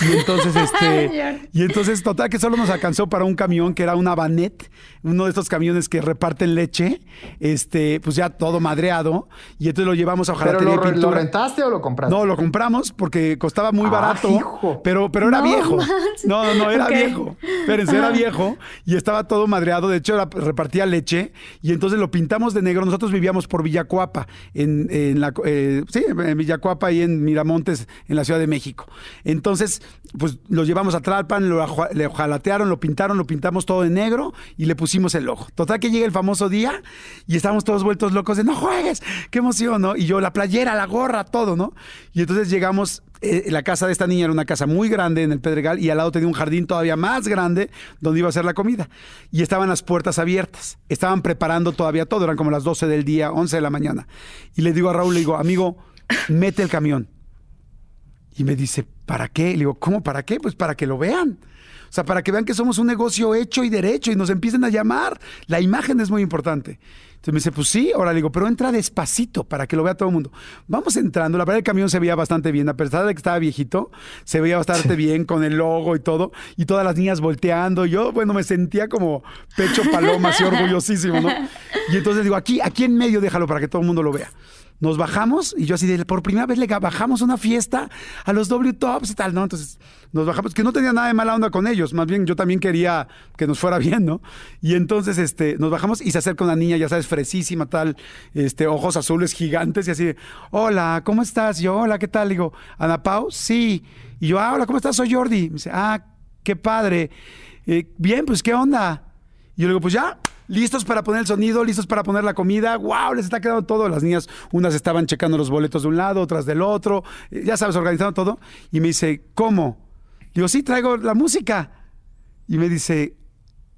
Y entonces, este, y entonces, total, que solo nos alcanzó para un camión que era una Banet, uno de estos camiones que reparten leche, este, pues ya todo madreado, y entonces lo llevamos a ¿Pero lo, lo, rentaste o lo compraste? No, lo compramos porque costaba muy ah, barato, pero, pero era viejo. No, no, no, era viejo. Espérense, era viejo y estaba todo madreado, de hecho repartía leche, y entonces lo pintamos de negro. Nosotros vivíamos por Villacuapa, en, en la, eh, sí, en Villacuapa y en Miramontes, en la Ciudad de México. Entonces, pues lo llevamos a Tlalpan, lo, le jalatearon, lo pintaron, lo pintamos todo de negro y le pusimos el ojo. Total que llega el famoso día y estamos todos vueltos locos de no juegues, qué emoción, ¿no? Y yo la playera, la gorra, todo, ¿no? Y entonces llegamos, eh, la casa de esta niña era una casa muy grande en el Pedregal y al lado tenía un jardín todavía más grande donde iba a ser la comida. Y estaban las puertas abiertas, estaban preparando todavía todo, eran como las 12 del día, 11 de la mañana. Y le digo a Raúl, le digo, amigo, mete el camión. Y me dice, ¿para qué? Le digo, ¿cómo para qué? Pues para que lo vean. O sea, para que vean que somos un negocio hecho y derecho y nos empiecen a llamar. La imagen es muy importante. Entonces me dice, pues sí, ahora le digo, pero entra despacito para que lo vea todo el mundo. Vamos entrando, la verdad el camión se veía bastante bien, a pesar de que estaba viejito, se veía bastante bien con el logo y todo, y todas las niñas volteando. Yo, bueno, me sentía como pecho paloma, así orgullosísimo, ¿no? Y entonces digo, aquí, aquí en medio déjalo para que todo el mundo lo vea nos bajamos y yo así de, por primera vez le bajamos una fiesta a los W Tops y tal, ¿no? Entonces nos bajamos, que no tenía nada de mala onda con ellos, más bien yo también quería que nos fuera bien, ¿no? Y entonces este, nos bajamos y se acerca una niña, ya sabes, fresísima, tal, este, ojos azules gigantes y así, hola, ¿cómo estás? yo, hola, ¿qué tal? digo, Ana Pau, sí. Y yo, ah, hola, ¿cómo estás? Soy Jordi. Me dice, ah, qué padre. Eh, bien, pues, ¿qué onda? Y yo le digo, pues ya, listos para poner el sonido, listos para poner la comida. ¡Wow! Les está quedando todo. Las niñas, unas estaban checando los boletos de un lado, otras del otro. Eh, ya sabes, organizando todo. Y me dice, ¿cómo? Digo, sí, traigo la música. Y me dice,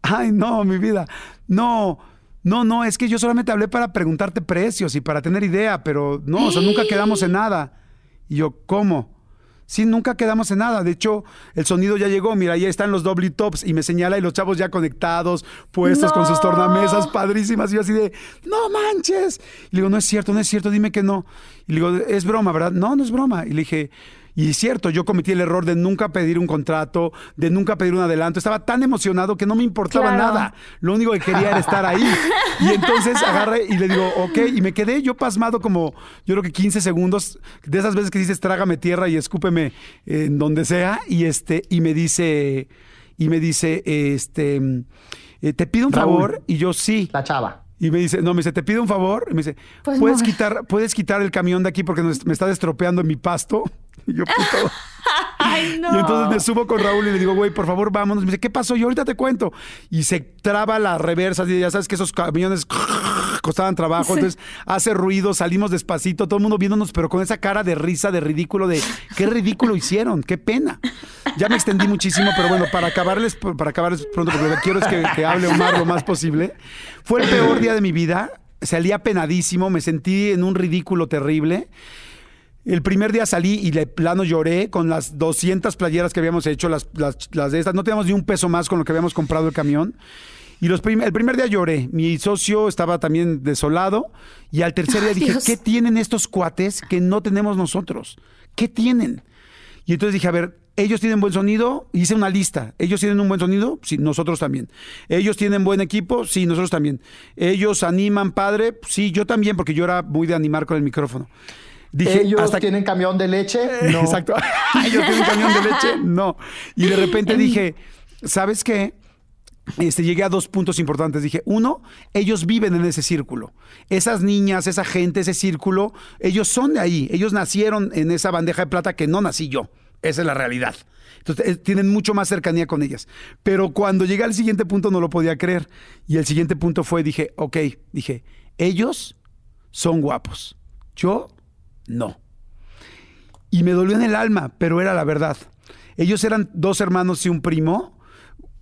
ay, no, mi vida. No, no, no, es que yo solamente hablé para preguntarte precios y para tener idea, pero no, o sea, nunca quedamos en nada. Y yo, ¿cómo? Sí, nunca quedamos en nada. De hecho, el sonido ya llegó. Mira, ahí están los doble tops y me señala y los chavos ya conectados, puestos con sus tornamesas padrísimas. Y yo así de, no manches. Y le digo, no es cierto, no es cierto, dime que no. Y le digo, es broma, ¿verdad? No, no es broma. Y le dije, y es cierto, yo cometí el error de nunca pedir un contrato, de nunca pedir un adelanto. Estaba tan emocionado que no me importaba nada. Lo único que quería era estar ahí. Y entonces agarré y le digo, ok, y me quedé yo pasmado como, yo creo que 15 segundos, de esas veces que dices, trágame tierra y escúpeme en donde sea. Y este, y me dice, y me dice, este, eh, te pido un favor. Y yo sí. La chava. Y me dice, no, me dice, te pido un favor. Y me dice, pues ¿puedes, quitar, ¿puedes quitar el camión de aquí porque me está estropeando mi pasto? Y yo, puto. Ay, no. Y entonces me subo con Raúl y le digo, güey, por favor, vámonos. Me dice, ¿qué pasó? Yo ahorita te cuento. Y se traba la reversa. Y ya sabes que esos camiones costaban trabajo. Entonces hace ruido, salimos despacito, todo el mundo viéndonos, pero con esa cara de risa, de ridículo, de qué ridículo hicieron, qué pena. Ya me extendí muchísimo, pero bueno, para acabarles, para acabarles pronto, porque lo que quiero es que, que hable Omar lo más posible. Fue el peor día de mi vida. Salí apenadísimo, me sentí en un ridículo terrible. El primer día salí y de plano lloré con las 200 playeras que habíamos hecho, las, las, de estas. No teníamos ni un peso más con lo que habíamos comprado el camión. Y los el primer día lloré. Mi socio estaba también desolado. Y al tercer día dije, ¿qué tienen estos cuates que no tenemos nosotros? ¿Qué tienen? Y entonces dije, a ver, ellos tienen buen sonido, hice una lista. Ellos tienen un buen sonido, sí, nosotros también. Ellos tienen buen equipo, sí, nosotros también. Ellos animan padre, sí, yo también, porque yo era muy de animar con el micrófono. Dije, ¿Ellos hasta tienen camión de leche? No. Exacto. ¿Ellos tienen camión de leche? No. Y de repente dije, ¿sabes qué? Este, llegué a dos puntos importantes. Dije, uno, ellos viven en ese círculo. Esas niñas, esa gente, ese círculo, ellos son de ahí. Ellos nacieron en esa bandeja de plata que no nací yo. Esa es la realidad. Entonces, eh, tienen mucho más cercanía con ellas. Pero cuando llegué al siguiente punto no lo podía creer. Y el siguiente punto fue, dije, ok, dije, ellos son guapos. Yo no. Y me dolió en el alma, pero era la verdad. Ellos eran dos hermanos y un primo,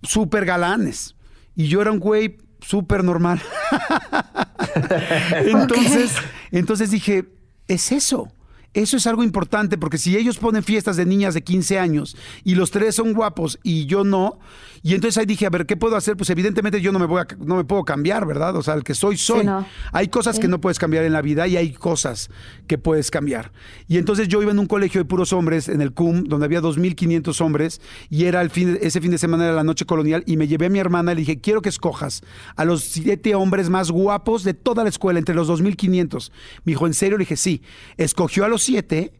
súper galanes. Y yo era un güey súper normal. entonces, entonces dije, es eso. Eso es algo importante porque si ellos ponen fiestas de niñas de 15 años y los tres son guapos y yo no, y entonces ahí dije, a ver, ¿qué puedo hacer? Pues evidentemente yo no me voy a, no me puedo cambiar, ¿verdad? O sea, el que soy, soy. Hay cosas que no puedes cambiar en la vida y hay cosas que puedes cambiar. Y entonces yo iba en un colegio de puros hombres, en el CUM, donde había 2.500 hombres, y era el fin, ese fin de semana era la noche colonial, y me llevé a mi hermana y le dije, quiero que escojas a los siete hombres más guapos de toda la escuela, entre los 2.500. Me dijo, ¿en serio? Le dije, sí. Escogió a los siete,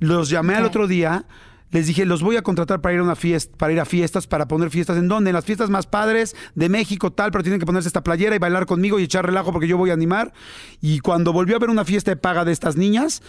los llamé al otro día les dije, los voy a contratar para ir a una para ir a fiestas, para poner fiestas. ¿En dónde? En las fiestas más padres de México, tal, pero tienen que ponerse esta playera y bailar conmigo y echar relajo porque yo voy a animar. Y cuando volvió a ver una fiesta de paga de estas niñas,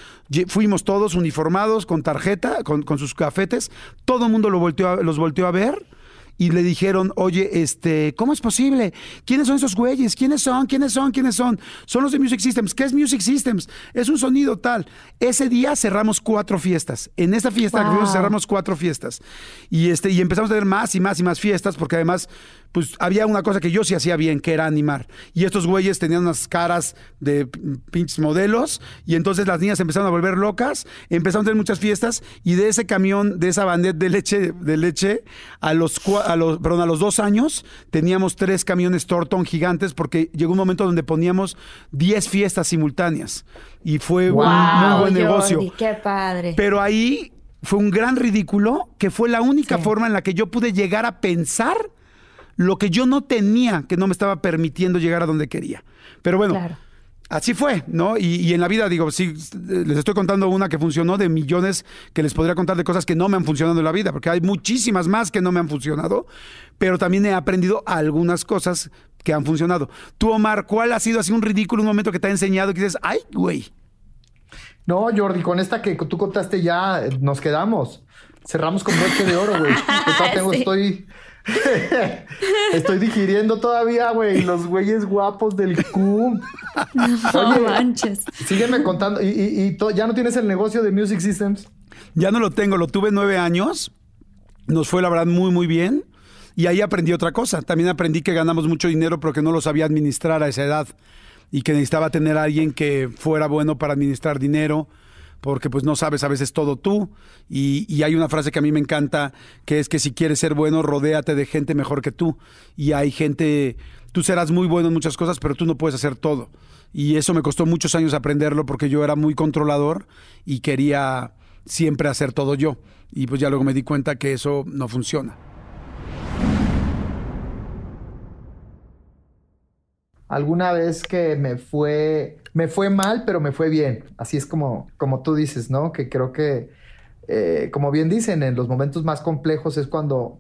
fuimos todos uniformados, con tarjeta, con, con sus cafetes. Todo el mundo lo volteó los volteó a ver y le dijeron, oye, este, ¿cómo es posible? ¿Quiénes son esos güeyes? ¿Quiénes son? ¿Quiénes son? ¿Quiénes son? Son los de Music Systems. ¿Qué es Music Systems? Es un sonido tal. Ese día cerramos cuatro fiestas. En esa fiesta que cerramos cuatro fiestas. Y, este, y empezamos a tener más y más y más fiestas porque además pues había una cosa que yo sí hacía bien, que era animar. Y estos güeyes tenían unas caras de pinches modelos, y entonces las niñas empezaron a volver locas, empezaron a tener muchas fiestas, y de ese camión, de esa bandera de leche, de leche, a los, a los, perdón, a los dos años, teníamos tres camiones Torton gigantes, porque llegó un momento donde poníamos 10 fiestas simultáneas. Y fue un muy buen negocio. Qué padre. Pero ahí fue un gran ridículo, que fue la única forma en la que yo pude llegar a pensar lo que yo no tenía, que no me estaba permitiendo llegar a donde quería. Pero bueno, así fue, ¿no? Y, en la vida, digo, sí, les estoy contando una que funcionó de millones que les podría contar de cosas que no me han funcionado en la vida, porque hay muchísimas más que no me han funcionado, pero también he aprendido algunas cosas que han funcionado. Tú, Omar, ¿cuál ha sido así un ridículo, un momento que te ha enseñado que dices, ay, güey? No, Jordi, con esta que tú contaste ya nos quedamos. Cerramos con broche de oro, güey. tengo, estoy Estoy digiriendo todavía, güey, los güeyes guapos del CUM. No manches. Sígueme contando. ¿Y, ya no tienes el negocio de Music Systems? Ya no lo tengo, lo tuve nueve años. Nos fue, la verdad, muy, muy bien. Y ahí aprendí otra cosa. También aprendí que ganamos mucho dinero, pero que no lo sabía administrar a esa edad. Y que necesitaba tener a alguien que fuera bueno para administrar dinero porque pues no sabes a veces todo tú. Y, hay una frase que a mí me encanta, que es que si quieres ser bueno, rodéate de gente mejor que tú. Y hay gente, tú serás muy bueno en muchas cosas, pero tú no puedes hacer todo. Y eso me costó muchos años aprenderlo porque yo era muy controlador y quería siempre hacer todo yo. Y pues ya luego me di cuenta que eso no funciona. Alguna vez que me fue, me fue mal, pero me fue bien. Así es como, como tú dices, ¿no? Que creo que, eh, como bien dicen, en los momentos más complejos es cuando,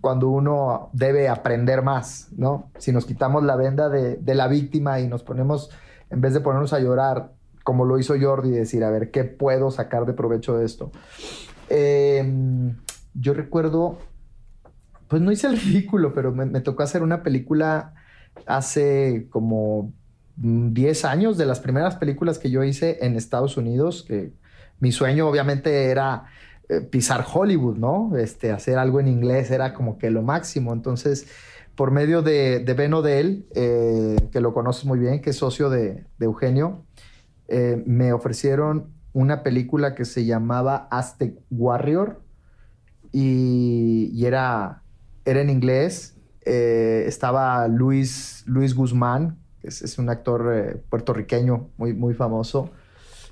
cuando uno debe aprender más, ¿no? Si nos quitamos la venda de, la víctima y nos ponemos, en vez de ponernos a llorar, como lo hizo Jordi, decir, a ver, ¿qué puedo sacar de provecho de esto? Em, yo recuerdo, pues no hice el ridículo, pero me tocó hacer una película hace como 10 años de las primeras películas que yo hice en Estados Unidos, que mi sueño obviamente era eh, pisar Hollywood, ¿no? Este, hacer algo en inglés era como que lo máximo. Entonces, por medio de, de Ben Odell, eh, que lo conoces muy bien, que es socio de, Eugenio, eh, me ofrecieron una película que se llamaba Aztec Warrior y, era, era en inglés eh, estaba Luis, Luis Guzmán, que es, un actor eh, puertorriqueño muy, muy famoso.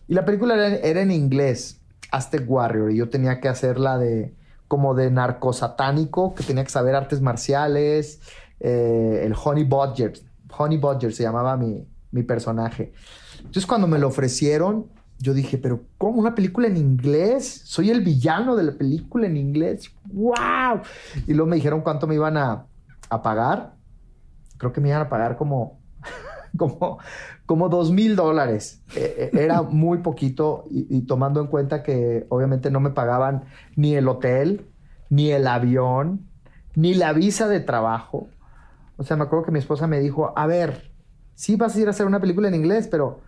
Y la película era, en inglés, Aztec Warrior, y yo tenía que hacerla de como de narcosatánico, que tenía que saber artes marciales, eh, el Honey Bodger, Honey Bodger se llamaba mi, mi personaje. Entonces cuando me lo ofrecieron, yo dije, pero ¿cómo una película en inglés? Soy el villano de la película en inglés. ¡Wow! Y luego me dijeron cuánto me iban a, a pagar, creo que me iban a pagar como, como, como dos mil dólares. Eh, eh, era muy poquito y, tomando en cuenta que obviamente no me pagaban ni el hotel, ni el avión, ni la visa de trabajo. O sea, me acuerdo que mi esposa me dijo, a ver, sí vas a ir a hacer una película en inglés, pero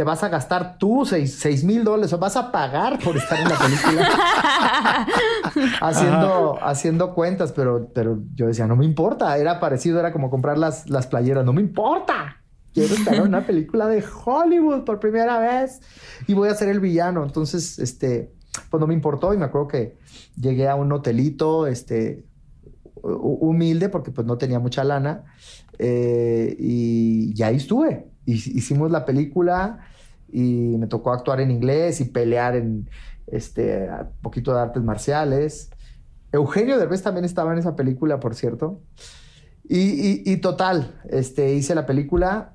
te vas a gastar tú seis mil dólares o vas a pagar por estar en la película haciendo, haciendo cuentas, pero, pero yo decía, no me importa, era parecido, era como comprar las, las playeras, no me importa. quiero estar en una película de Hollywood por primera vez y voy a ser el villano. Entonces, este, pues no me importó y me acuerdo que llegué a un hotelito, este, humilde porque pues no tenía mucha lana eh, y, y ahí estuve. Hicimos la película y me tocó actuar en inglés y pelear en este poquito de artes marciales. Eugenio Derbez también estaba en esa película, por cierto. Y, total, este, hice la película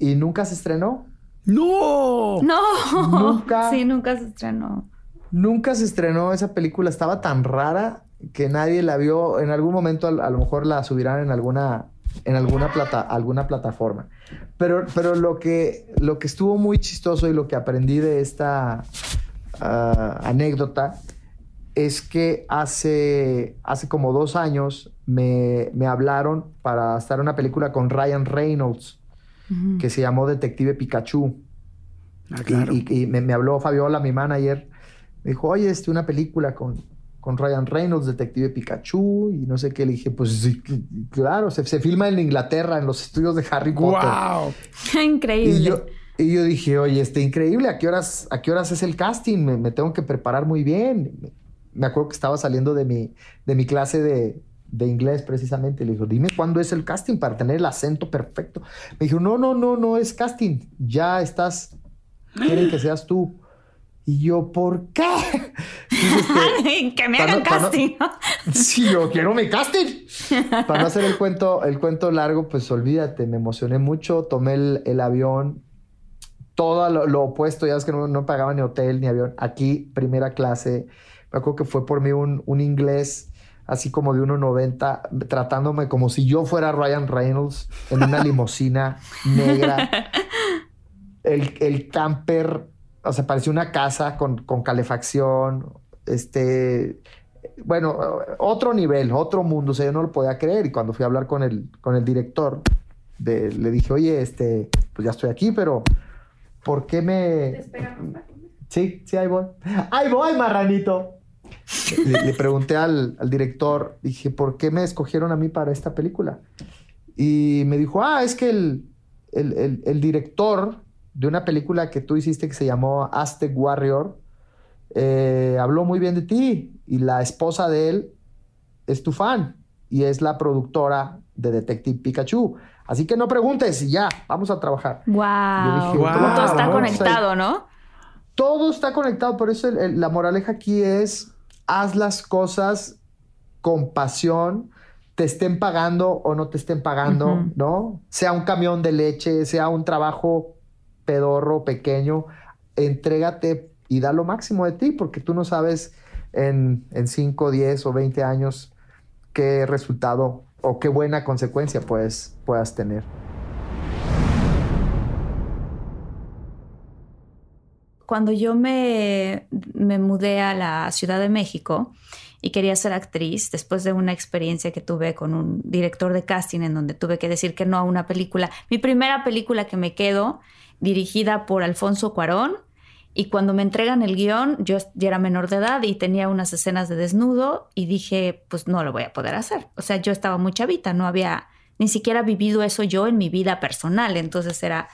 y nunca se estrenó. ¡No! No. Nunca. Sí, nunca se estrenó. Nunca se estrenó esa película. Estaba tan rara que nadie la vio. En algún momento a, lo mejor la subirán en alguna, en alguna, plata, alguna plataforma. Pero, pero lo, que, lo que estuvo muy chistoso y lo que aprendí de esta ah, anécdota es que hace, hace como dos años me, hablaron para estar en una película con Ryan Reynolds que se llamó Detective Pikachu. Ah, claro. Y, me, habló Fabiola, mi manager. Me dijo, oye, este, una película con, con Ryan Reynolds, Detective Pikachu, y no sé qué. Le dije, pues sí, claro, se, filma en Inglaterra, en los estudios de Harry Potter. ¡Wow! Increíble. Y yo, y yo dije, oye, este, increíble, ¿a qué horas, a qué horas es el casting? Me, me tengo que preparar muy bien me acuerdo que estaba saliendo de mi, de mi clase de, inglés precisamente. Le dijo, dime cuándo es el casting para tener el acento perfecto. Me dijo, no, no, no, no es casting. Ya estás, quieren que seas tú. Y yo, ¿por qué? Este, que me hagan casting. sí, yo quiero mi casting. para no hacer el cuento, el cuento largo, pues olvídate, me emocioné mucho, tomé el, avión, todo lo, opuesto, ya es que no, no pagaba ni hotel ni avión. Aquí, primera clase, me acuerdo que fue por mí un, inglés así como de 1,90, tratándome como si yo fuera Ryan Reynolds en una limusina negra. El, camper, o sea, parecía una casa con, calefacción, este, bueno, otro nivel, otro mundo, o sea, yo no lo podía creer y cuando fui a hablar con el, con el director, le dije, oye, este, pues ya estoy aquí, pero ¿por qué me... Sí, sí, ahí voy. Ahí voy, marranito le, pregunté al, director, dije, ¿por qué me escogieron a mí para esta película? Y me dijo, ah, es que el, director de una película que tú hiciste que se llamó Aztec Warrior, eh, habló muy bien de ti y la esposa de él es tu fan y es la productora de Detective Pikachu. Así que no preguntes y ya, vamos a trabajar. Wow. Todo está conectado, ¿no? Todo está conectado, por eso la moraleja aquí es haz las cosas con pasión, te estén pagando o no te estén pagando, ¿no? Sea un camión de leche, sea un trabajo pedorro, pequeño, entrégate y da lo máximo de ti, porque tú no sabes en, en 5, 10 o 20 años qué resultado o qué buena consecuencia puedes, puedas tener. cuando yo me, mudé a la Ciudad de México y quería ser actriz, después de una experiencia que tuve con un director de casting en donde tuve que decir que no a una película, mi primera película que me quedo, dirigida por Alfonso Cuarón, y cuando me entregan el guion, yo ya era menor de edad y tenía unas escenas de desnudo y dije, pues no lo voy a poder hacer. O sea, yo estaba muy chavita, no había ni siquiera vivido eso yo en mi vida personal, entonces era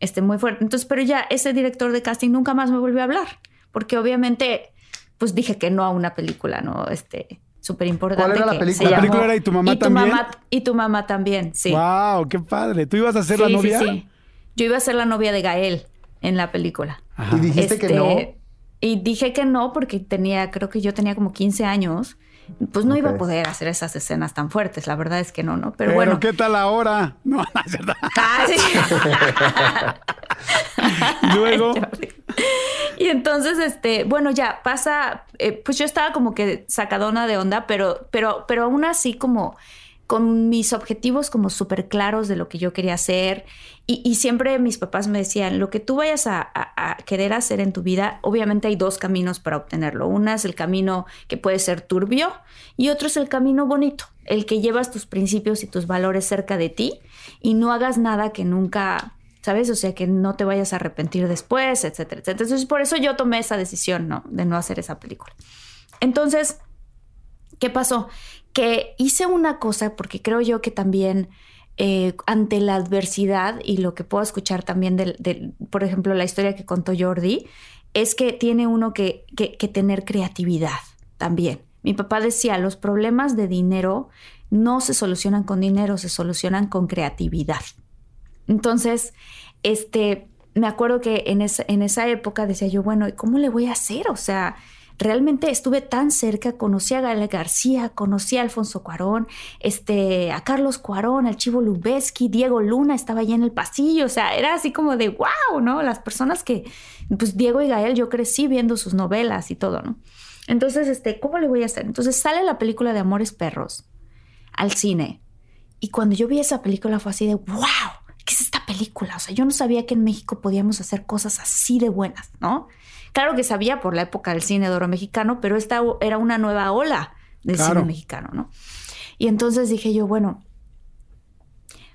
este, muy fuerte. Entonces, pero ya ese director de casting nunca más me volvió a hablar, porque obviamente, pues dije que no a una película, ¿no? Este, súper importante. ¿Cuál era la película? la película era ¿Y tu mamá también? y tu mamá también, sí. ¡Wow! ¡Qué padre! ¿Tú ibas a ser la novia? Sí, sí. Yo iba a ser la novia de Gael en la película. ¿Y dijiste que no? Este, y dije que no porque tenía, creo que yo tenía como 15 años pues no iba a poder hacer esas escenas tan fuertes. La verdad es que no, ¿no? Pero, bueno. ¿qué tal ahora? No, no es verdad. Ah, Luego. y entonces, este, bueno, ya pasa, eh, pues yo estaba como que sacadona de onda, pero, pero, pero aún así como con mis objetivos como súper claros de lo que yo quería hacer. Y, siempre mis papás me decían, lo que tú vayas a, querer hacer en tu vida, obviamente hay dos caminos para obtenerlo. Una es el camino que puede ser turbio y otro es el camino bonito, el que llevas tus principios y tus valores cerca de ti y no hagas nada que nunca... ¿Sabes? O sea, que no te vayas a arrepentir después, etcétera, etcétera. Entonces, por eso yo tomé esa decisión, ¿no? De no hacer esa película. Entonces, ¿qué pasó? Que hice una cosa, porque creo yo que también eh, ante la adversidad y lo que puedo escuchar también del, por ejemplo, la historia que contó Jordi, es que tiene uno que, que, tener creatividad también. Mi papá decía, los problemas de dinero no se solucionan con dinero, se solucionan con creatividad. Entonces, este, me acuerdo que en en esa época decía yo, bueno, ¿y cómo le voy a hacer? O sea, realmente estuve tan cerca, conocí a Gael García, conocí a Alfonso Cuarón, este, a Carlos Cuarón, al Chivo Lubeski, Diego Luna estaba allí en el pasillo, o sea, era así como de wow, ¿no? Las personas que, pues Diego y Gael, yo crecí viendo sus novelas y todo, ¿no? Entonces, este, ¿cómo le voy a hacer? Entonces sale la película de Amores Perros al cine. Y cuando yo vi esa película fue así de, wow, ¿qué es esta película? O sea, yo no sabía que en México podíamos hacer cosas así de buenas, ¿no? Claro que sabía por la época del cine de oro mexicano, pero esta era una nueva ola del cine mexicano, ¿no? Y entonces dije yo, bueno,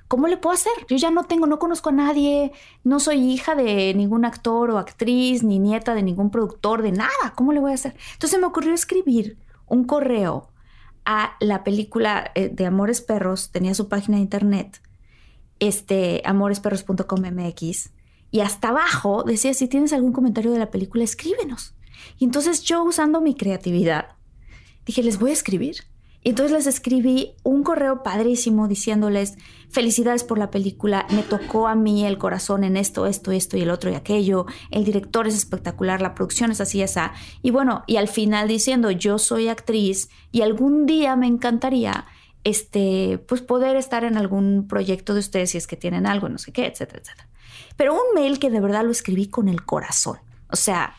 ¿cómo le puedo hacer? Yo ya no tengo, no conozco a nadie, no soy hija de ningún actor o actriz, ni nieta de ningún productor, de nada. ¿Cómo le voy a hacer? Entonces me ocurrió escribir un correo a la película eh, de Amores Perros, tenía su página de internet, este, amoresperros.com.mx, y hasta abajo decía, si tienes algún comentario de la película, escríbenos. Y entonces yo usando mi creatividad, dije, les voy a escribir. Y entonces les escribí un correo padrísimo diciéndoles, felicidades por la película, me tocó a mí el corazón en esto, esto, esto y el otro y aquello, el director es espectacular, la producción es así, esa. Y bueno, y al final diciendo, yo soy actriz y algún día me encantaría este, pues poder estar en algún proyecto de ustedes si es que tienen algo, no sé qué, etcétera, etcétera. Pero un mail que de verdad lo escribí con el corazón, o sea,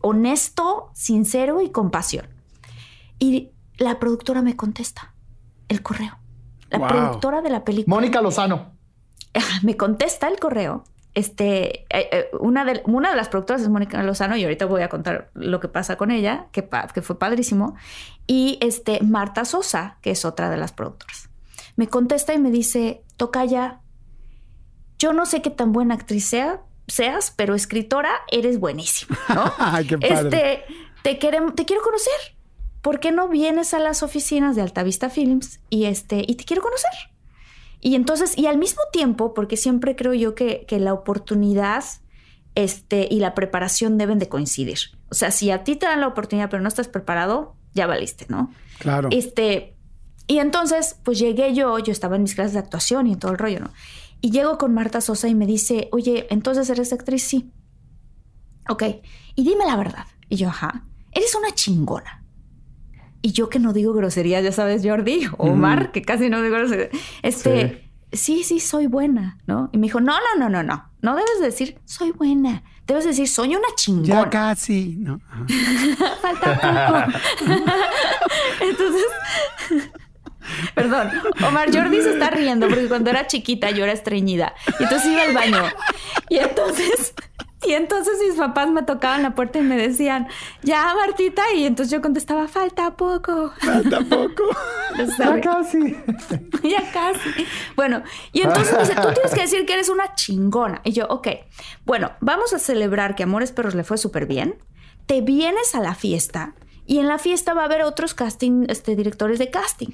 honesto, sincero y con pasión. Y la productora me contesta el correo. La productora de la película. Mónica Lozano. Me contesta el correo. Este, eh, eh, una, de, una de las productoras es Mónica Lozano y ahorita voy a contar lo que pasa con ella, que, que fue padrísimo. Y este, Marta Sosa, que es otra de las productoras. Me contesta y me dice, ya. Yo no sé qué tan buena actriz seas, pero escritora eres buenísima, ¿no? qué padre. Este, te, te quiero conocer ¿por qué no vienes a las oficinas de Altavista Films y, este, y te quiero conocer? Y entonces, y al mismo tiempo, porque siempre creo yo que, la oportunidad este, y la preparación deben de coincidir. O sea, si a ti te dan la oportunidad pero no estás preparado, ya valiste, ¿no? Claro. Este, y entonces, pues llegué yo, yo estaba en mis clases de actuación y en todo el rollo, ¿no? Y llego con Marta Sosa y me dice, oye, entonces eres actriz, sí. Ok, y dime la verdad. Y yo, ajá, eres una chingona. Y yo que no digo groserías, ya sabes, Jordi, o Omar, que casi no digo groserías. Este, sí. sí, soy buena, ¿no? Y me dijo, no, no, no, no, no. No debes decir, soy buena. Debes decir, soy una chingona. Ya casi, ¿no? Falta poco. Entonces... Perdón, Omar Jordi se está riendo porque cuando era chiquita yo era estreñida. Y entonces iba al baño. Y entonces y entonces mis papás me tocaban la puerta y me decían, ya Martita, y entonces yo contestaba, falta poco. Falta poco. ya casi. ya casi. Bueno, y entonces me dice, tú tienes que decir que eres una chingona. Y yo, ok, bueno, vamos a celebrar que Amores Perros le fue súper bien. Te vienes a la fiesta y en la fiesta va a haber otros casting, este, directores de casting.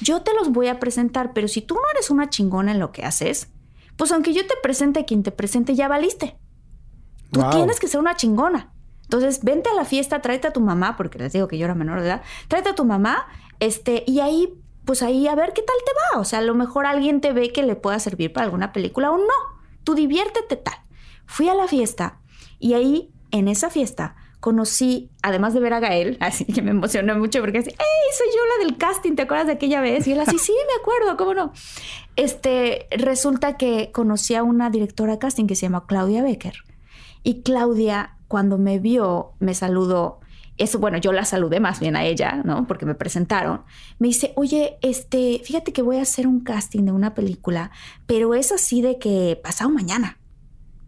Yo te los voy a presentar, pero si tú no eres una chingona en lo que haces, pues aunque yo te presente quien te presente, ya valiste. Tú tienes que ser una chingona. Entonces, vente a la fiesta, tráete a tu mamá, porque les digo que yo era menor de edad, tráete a tu mamá, este, y ahí, pues ahí a ver qué tal te va. O sea, a lo mejor alguien te ve que le pueda servir para alguna película o no. Tú diviértete tal. Fui a la fiesta y ahí, en esa fiesta, conocí, además de ver a Gael, así que me emocionó mucho porque así, ¡Ey, soy yo la del casting! ¿Te acuerdas de aquella vez? Y él así, sí, me acuerdo, ¿cómo no? Este, resulta que conocí a una directora de casting que se llama Claudia Becker y Claudia, cuando me vio, me saludó. Eso, bueno, yo la saludé más bien a ella, ¿no? Porque me presentaron. Me dice, oye, este, fíjate que voy a hacer un casting de una película, pero es así de que pasado mañana.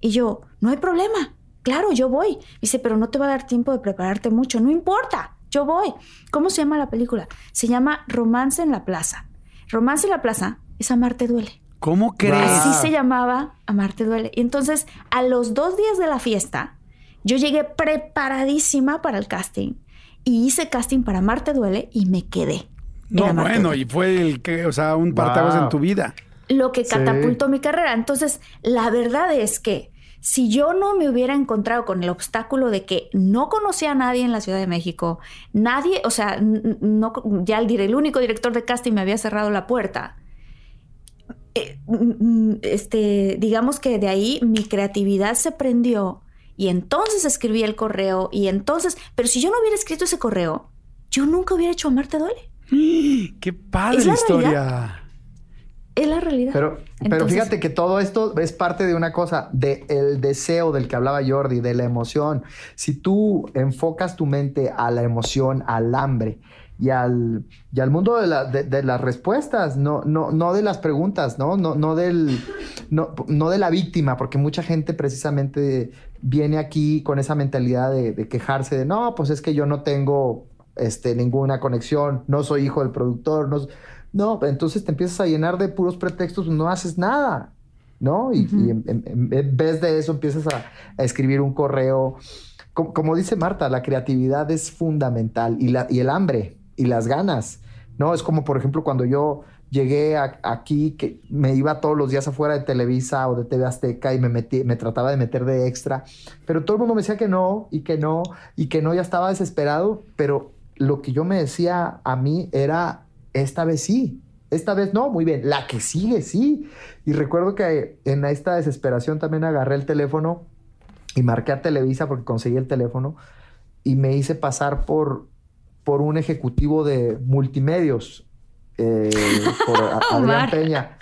Y yo, no hay problema. Claro, yo voy. Dice, pero no te va a dar tiempo de prepararte mucho. No importa, yo voy. ¿Cómo se llama la película? Se llama Romance en la Plaza. Romance en la Plaza es Amarte Duele. ¿Cómo crees? Así se llamaba Amarte Duele. Y entonces, a los dos días de la fiesta, yo llegué preparadísima para el casting y hice casting para Amarte Duele y me quedé. No, bueno, y fue el que, o sea, un partaguas en tu vida. lo que catapultó mi carrera. Entonces, la verdad es que si yo no me hubiera encontrado con el obstáculo de que no conocía a nadie en la Ciudad de México, nadie, o sea, no, ya el, el único director de casting me había cerrado la puerta. Eh, este, digamos que de ahí mi creatividad se prendió y entonces escribí el correo y entonces, pero si yo no hubiera escrito ese correo, yo nunca hubiera hecho Amarte Duele. ¡Qué padre la historia! Es la realidad. Pero, pero fíjate que todo esto es parte de una cosa, del deseo del que hablaba Jordi, de la emoción. Si tú enfocas tu mente a la emoción, al hambre y al, y al mundo de, de, las respuestas, no, no, no de las preguntas, ¿no? No, no, del, no, no de la víctima, porque mucha gente precisamente viene aquí con esa mentalidad de, de quejarse de, no, pues es que yo no tengo este, ninguna conexión, no soy hijo del productor, no no, entonces te empiezas a llenar de puros pretextos, no haces nada, ¿no? Y, en, vez de eso empiezas a, escribir un correo. Como, dice Marta, la creatividad es fundamental y, la, y el hambre y las ganas, ¿no? Es como, por ejemplo, cuando yo llegué aquí, que me iba todos los días afuera de Televisa o de TV Azteca y me, metí, me trataba de meter de extra, pero todo el mundo me decía que no y que no y que no, ya estaba desesperado, pero lo que yo me decía a mí era esta vez sí, esta vez no, muy bien, la que sigue sí. Y recuerdo que en esta desesperación también agarré el teléfono y marqué a Televisa porque conseguí el teléfono y me hice pasar por, por un ejecutivo de multimedios, eh, por Adrián Peña.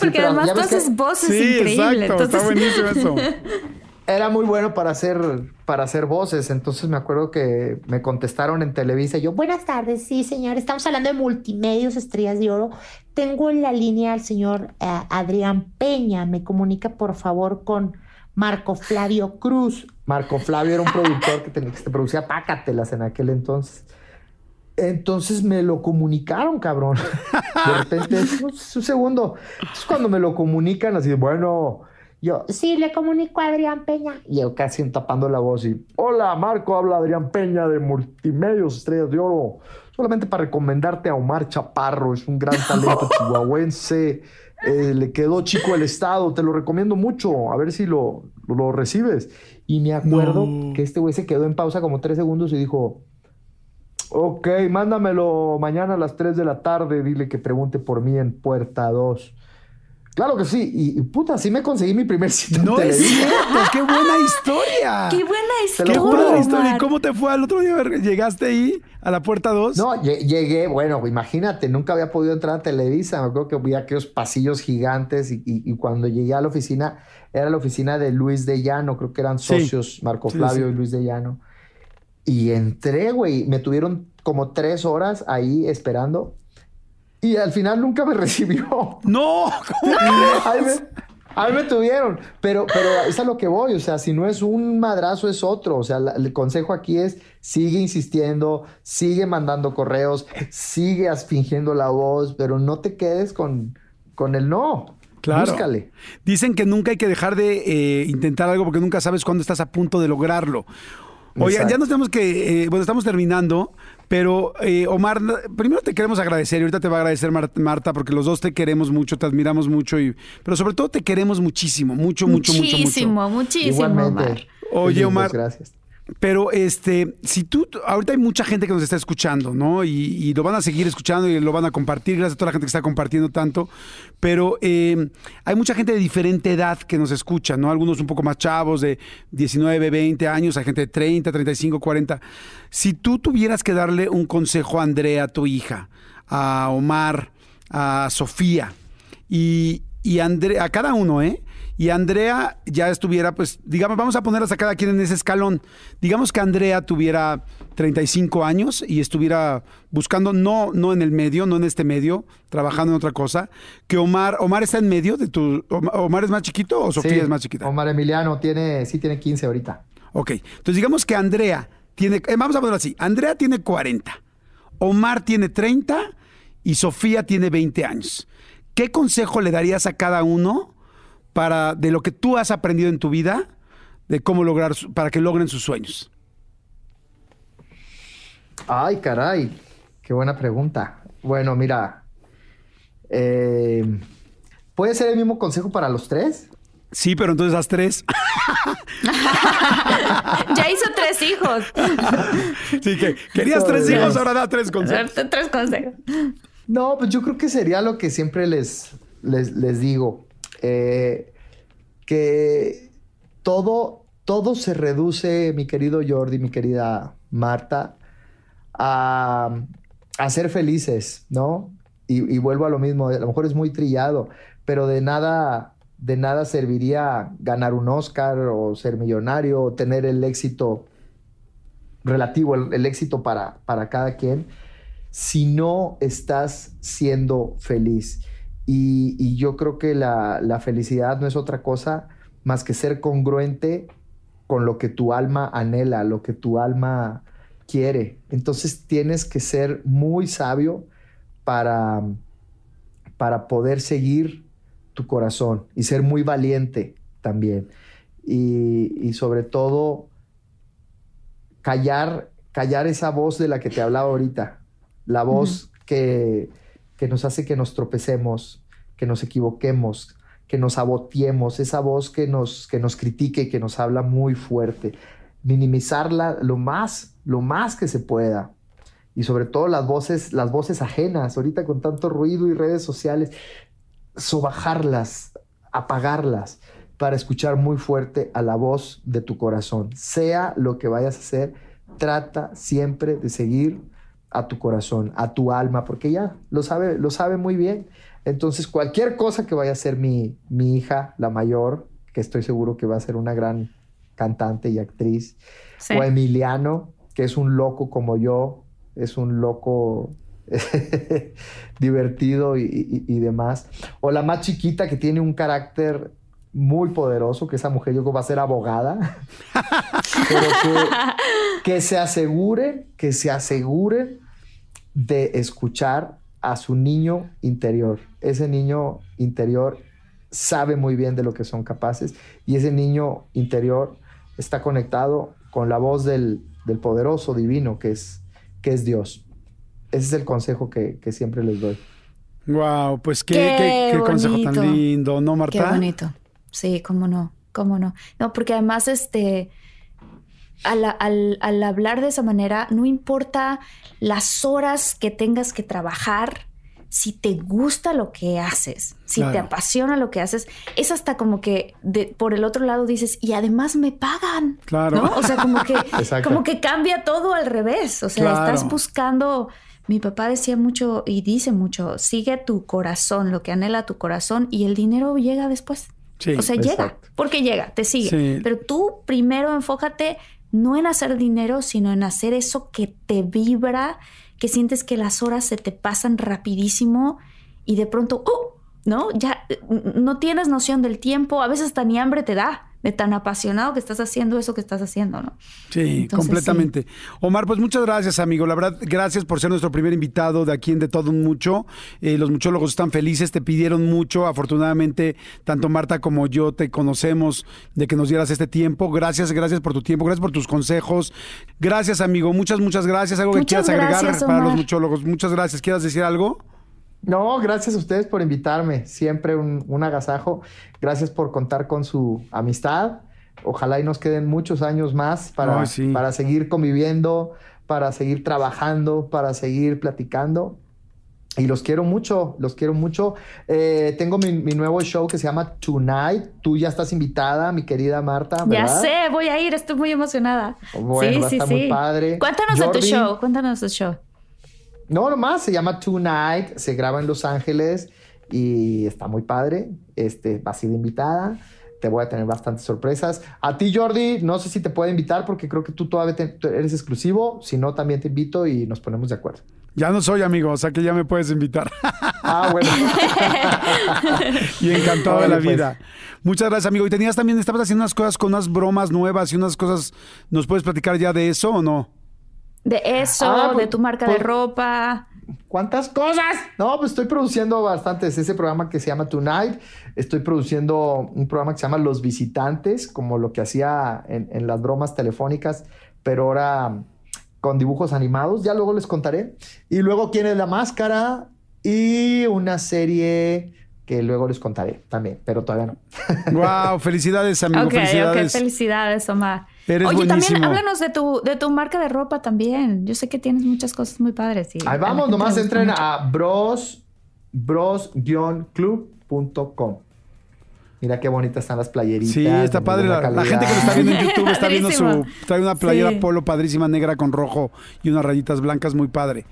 porque además tú haces voces increíbles. Exacto, está buenísimo eso. era muy bueno para hacer, para hacer voces. Entonces me acuerdo que me contestaron en Televisa yo, buenas tardes, sí, señor. Estamos hablando de multimedios, estrellas de oro. Tengo en la línea al señor eh, Adrián Peña. Me comunica, por favor, con Marco Flavio Cruz. Marco Flavio era un productor que, tenía, que te producía pácatelas en aquel entonces. Entonces me lo comunicaron, cabrón. De repente, un segundo. Es cuando me lo comunican, así, bueno, yo, sí, le comunico a Adrián Peña. Y yo casi tapando la voz y, hola, Marco, habla Adrián Peña de Multimedios Estrellas de Oro. Solamente para recomendarte a Omar Chaparro, es un gran talento chihuahuense. Eh, le quedó chico el estado, te lo recomiendo mucho, a ver si lo, lo recibes. Y me acuerdo que este güey se quedó en pausa como tres segundos y dijo, ok, mándamelo mañana a las tres de la tarde, dile que pregunte por mí en puerta 2. Claro que sí, y, puta, sí me conseguí mi primer cita. No es cierto, qué buena historia. Qué buena historia. Qué buena historia. ¿Y cómo te fue al otro día? ¿Llegaste ahí a la puerta 2? No, llegué, bueno, imagínate, nunca había podido entrar a Televisa. Me acuerdo que vi aquellos pasillos gigantes y, cuando llegué a la oficina, era la oficina de Luis de Llano, creo que eran socios, Marco Flavio y Luis de Llano. Y entré, güey, me tuvieron como tres horas ahí esperando y al final nunca me recibió. No, Ahí me, tuvieron, pero, pero es a lo que voy, o sea, si no es un madrazo es otro, o sea, el consejo aquí es sigue insistiendo, sigue mandando correos, sigue fingiendo la voz, pero no te quedes con, con el no. Claro. Búscale. Dicen que nunca hay que dejar de eh, intentar algo porque nunca sabes cuándo estás a punto de lograrlo. Oye, ya nos tenemos que, eh, bueno, estamos terminando, pero eh, Omar, primero te queremos agradecer y ahorita te va a agradecer Marta porque los dos te queremos mucho, te admiramos mucho, y, pero sobre todo te queremos muchísimo, mucho, mucho, mucho, mucho. Muchísimo, muchísimo, Omar. Oye, Omar. Gracias. Pero este, si tú, ahorita hay mucha gente que nos está escuchando, ¿no? Y, lo van a seguir escuchando y lo van a compartir, gracias a toda la gente que está compartiendo tanto. Pero eh, hay mucha gente de diferente edad que nos escucha, ¿no? Algunos un poco más chavos, de 19, 20 años, hay gente de 30, 35, 40. Si tú tuvieras que darle un consejo a Andrea, tu hija, a Omar, a Sofía y, y Andrea, a cada uno, ¿eh? Y Andrea ya estuviera, pues, digamos, vamos a ponerlas a cada quien en ese escalón. Digamos que Andrea tuviera 35 años y estuviera buscando, no, no en el medio, no en este medio, trabajando en otra cosa, que Omar, Omar está en medio de tu, Omar es más chiquito o Sofía es más chiquita. Omar Emiliano tiene, sí tiene 15 ahorita. Ok, entonces digamos que Andrea tiene, eh, vamos a ponerlo así, Andrea tiene 40, Omar tiene 30 y Sofía tiene 20 años. ¿Qué consejo le darías a cada uno? Para de lo que tú has aprendido en tu vida, de cómo lograr, para que logren sus sueños? Ay, caray, qué buena pregunta. Bueno, mira, eh, ¿Puede ser el mismo consejo para los tres? Sí, pero entonces haz tres. ya hizo tres hijos. sí, que querías tres hijos, ahora da tres consejos. Tres consejos. No, pues yo creo que sería lo que siempre les, les, digo. Eh, que todo, todo se reduce, mi querido Jordi, mi querida Marta, a, ser felices, ¿no? Y, vuelvo a lo mismo, a lo mejor es muy trillado, pero de nada, de nada serviría ganar un Oscar o ser millonario o tener el éxito relativo, el, éxito para, para cada quien, si no estás siendo feliz. Y, yo creo que la, la, felicidad no es otra cosa más que ser congruente con lo que tu alma anhela, lo que tu alma quiere. Entonces tienes que ser muy sabio para, para poder seguir tu corazón y ser muy valiente también. Y, sobre todo, callar, callar esa voz de la que te hablaba ahorita, la voz que, que nos hace que nos tropecemos, que nos equivoquemos, que nos abotiemos, esa voz que nos, que nos critique y que nos habla muy fuerte. Minimizarla lo más, lo más que se pueda. Y sobre todo las voces, las voces ajenas, ahorita con tanto ruido y redes sociales, sobajarlas, apagarlas para escuchar muy fuerte a la voz de tu corazón. Sea lo que vayas a hacer, trata siempre de seguir a tu corazón, a tu alma, porque ya lo sabe, lo sabe muy bien. Entonces, cualquier cosa que vaya a ser mi, mi hija, la mayor, que estoy seguro que va a ser una gran cantante y actriz, o Emiliano, que es un loco como yo, es un loco divertido y, demás. O la más chiquita que tiene un carácter muy poderoso, que esa mujer yo creo va a ser abogada, pero que, se asegure, que se asegure de escuchar a su niño interior. Ese niño interior sabe muy bien de lo que son capaces y ese niño interior está conectado con la voz del, del poderoso divino que es, que es Dios. Ese es el consejo que, siempre les doy. Wow, pues qué, qué, consejo tan lindo, ¿no, Marta? Qué bonito. Sí, cómo no, cómo no. No, porque además, este, al, al, hablar de esa manera, no importa las horas que tengas que trabajar, si te gusta lo que haces, si te apasiona lo que haces, es hasta como que de, por el otro lado dices, y además me pagan. Claro. ¿no? O sea, como que, como que cambia todo al revés. O sea, estás buscando mi papá decía mucho y dice mucho, sigue tu corazón, lo que anhela tu corazón y el dinero llega después. Sí, o sea, llega, porque llega, te sigue. Pero tú primero enfócate no en hacer dinero, sino en hacer eso que te vibra, que sientes que las horas se te pasan rapidísimo y de pronto, ¡oh! ¿no? Ya no tienes noción del tiempo, a veces hasta ni hambre te da de tan apasionado que estás haciendo eso que estás haciendo, ¿no? Sí, completamente. Omar, pues muchas gracias, amigo. La verdad, gracias por ser nuestro primer invitado de aquí en De Todo Un Mucho. Eh, los muchólogos están felices, te pidieron mucho. Afortunadamente, tanto Marta como yo te conocemos de que nos dieras este tiempo. Gracias, gracias por tu tiempo, gracias por tus consejos. Gracias, amigo. Muchas, muchas gracias. ¿Algo que quieras agregar para los muchólogos? Muchas gracias. ¿Quieras decir algo? No, gracias a ustedes por invitarme. Siempre un, agasajo. Gracias por contar con su amistad. Ojalá y nos queden muchos años más para, para seguir conviviendo, para seguir trabajando, para seguir platicando. Y los quiero mucho, los quiero mucho. Eh, tengo mi, nuevo show que se llama Tonight. Tú ya estás invitada, mi querida Marta. Ya sé, voy a ir, estoy muy emocionada. Bueno, sí, sí, muy padre. Cuéntanos de tu show, cuéntanos de tu show. No, nomás se llama Tonight, se graba en Los Ángeles y está muy padre. Este, vas a ir invitada. Te voy a tener bastantes sorpresas. A ti, Jordi, no sé si te puedo invitar porque creo que tú todavía eres exclusivo. Si no, también te invito y nos ponemos de acuerdo. Ya no soy amigo, o sea que ya me puedes invitar. Ah, bueno. y encantado de la pues. vida. Muchas gracias, amigo. Y tenías también, estabas haciendo unas cosas con unas bromas nuevas y unas cosas. ¿Nos puedes platicar ya de eso o no? De eso, ah, de pues, tu marca de pues, ropa. ¿Cuántas cosas? No, pues estoy produciendo bastantes. Ese programa que se llama Tonight. Estoy produciendo un programa que se llama Los Visitantes, como lo que hacía en, las bromas telefónicas, pero ahora con dibujos animados. Ya luego les contaré. Y luego, ¿quién es la máscara? Y una serie que luego les contaré también, pero todavía no. Wow, felicidades, amigo. Ok, felicidades. ok, felicidades, Omar. Eres Oye, buenísimo. también háblanos de tu, de tu marca de ropa también. Yo sé que tienes muchas cosas muy padres. y Ahí vamos, nomás entren mucho. a bros, bros-club.com. Mira qué bonitas están las playeritas. Sí, está padre. La, la gente que lo está viendo en YouTube está viendo su. Trae una playera Sí. polo padrísima negra con rojo y unas rayitas blancas, muy padre.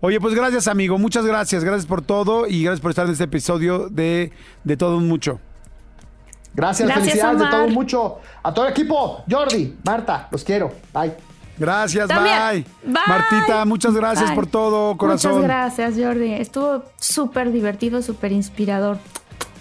Oye, pues gracias, amigo. Muchas gracias. Gracias por todo y gracias por estar en este episodio de, de Todo un Mucho. Gracias, Gracias, felicidades de todo mucho. A todo el equipo, Jordi, Marta, los quiero. Bye. Gracias, bye. Bye. Martita, muchas gracias Bye. por todo, corazón. Muchas gracias, Jordi. Estuvo súper divertido, súper inspirador.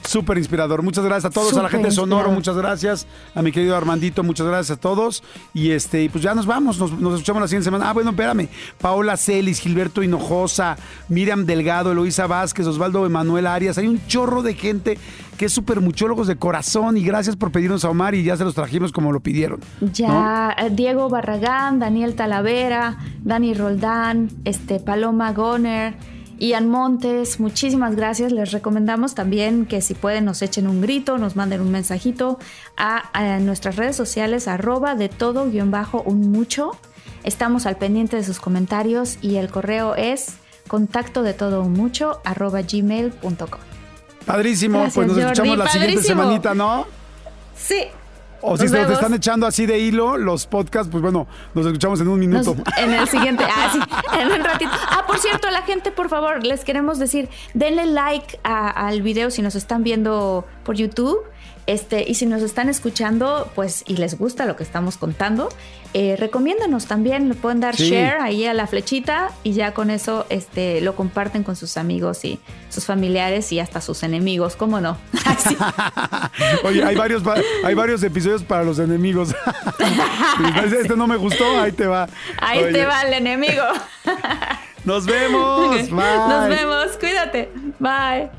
Súper inspirador. Muchas gracias a todos, a la gente de Sonoro, muchas gracias. A mi querido Armandito, muchas gracias a todos. Y este, y pues ya nos vamos, nos, nos escuchamos la siguiente semana. Ah, bueno, espérame. Paola Celis, Gilberto Hinojosa, Miriam Delgado, Eloisa Vázquez, Osvaldo Emanuel Arias. Hay un chorro de gente que es súper muchólogos de corazón. Y gracias por pedirnos a Omar y ya se los trajimos como lo pidieron. Ya, eh, Diego Barragán, Daniel Talavera, Dani Roldán, este, Paloma Goner, Ian Montes, muchísimas gracias. Les recomendamos también que si pueden nos echen un grito, nos manden un mensajito a, a nuestras redes sociales, arroba de todo guion bajo un mucho. Estamos al pendiente de sus comentarios y el correo es contacto de todo un mucho arroba gmail.com. Padrísimo, Gracias, pues nos Jordi. escuchamos la siguiente semanita, ¿no? Sí. O si se te están echando así de hilo los podcasts, pues bueno, nos escuchamos en un Nos- minuto. en el siguiente, ah, sí, en un ratito. Ah, por cierto, la gente, por favor, les queremos decir, denle like a- al video si nos están viendo por YouTube. Este, y si nos están escuchando, pues, y les gusta lo que estamos contando, eh, recomiéndanos también, le pueden dar Sí. share ahí a la flechita y ya con eso este, lo comparten con sus amigos y sus familiares y hasta sus enemigos, ¿cómo no? Oye, hay varios, pa- hay varios episodios para los enemigos. este no me gustó, ahí te va. Ahí Oye, te va el enemigo. Nos vemos. Bye. Nos vemos, cuídate. Bye.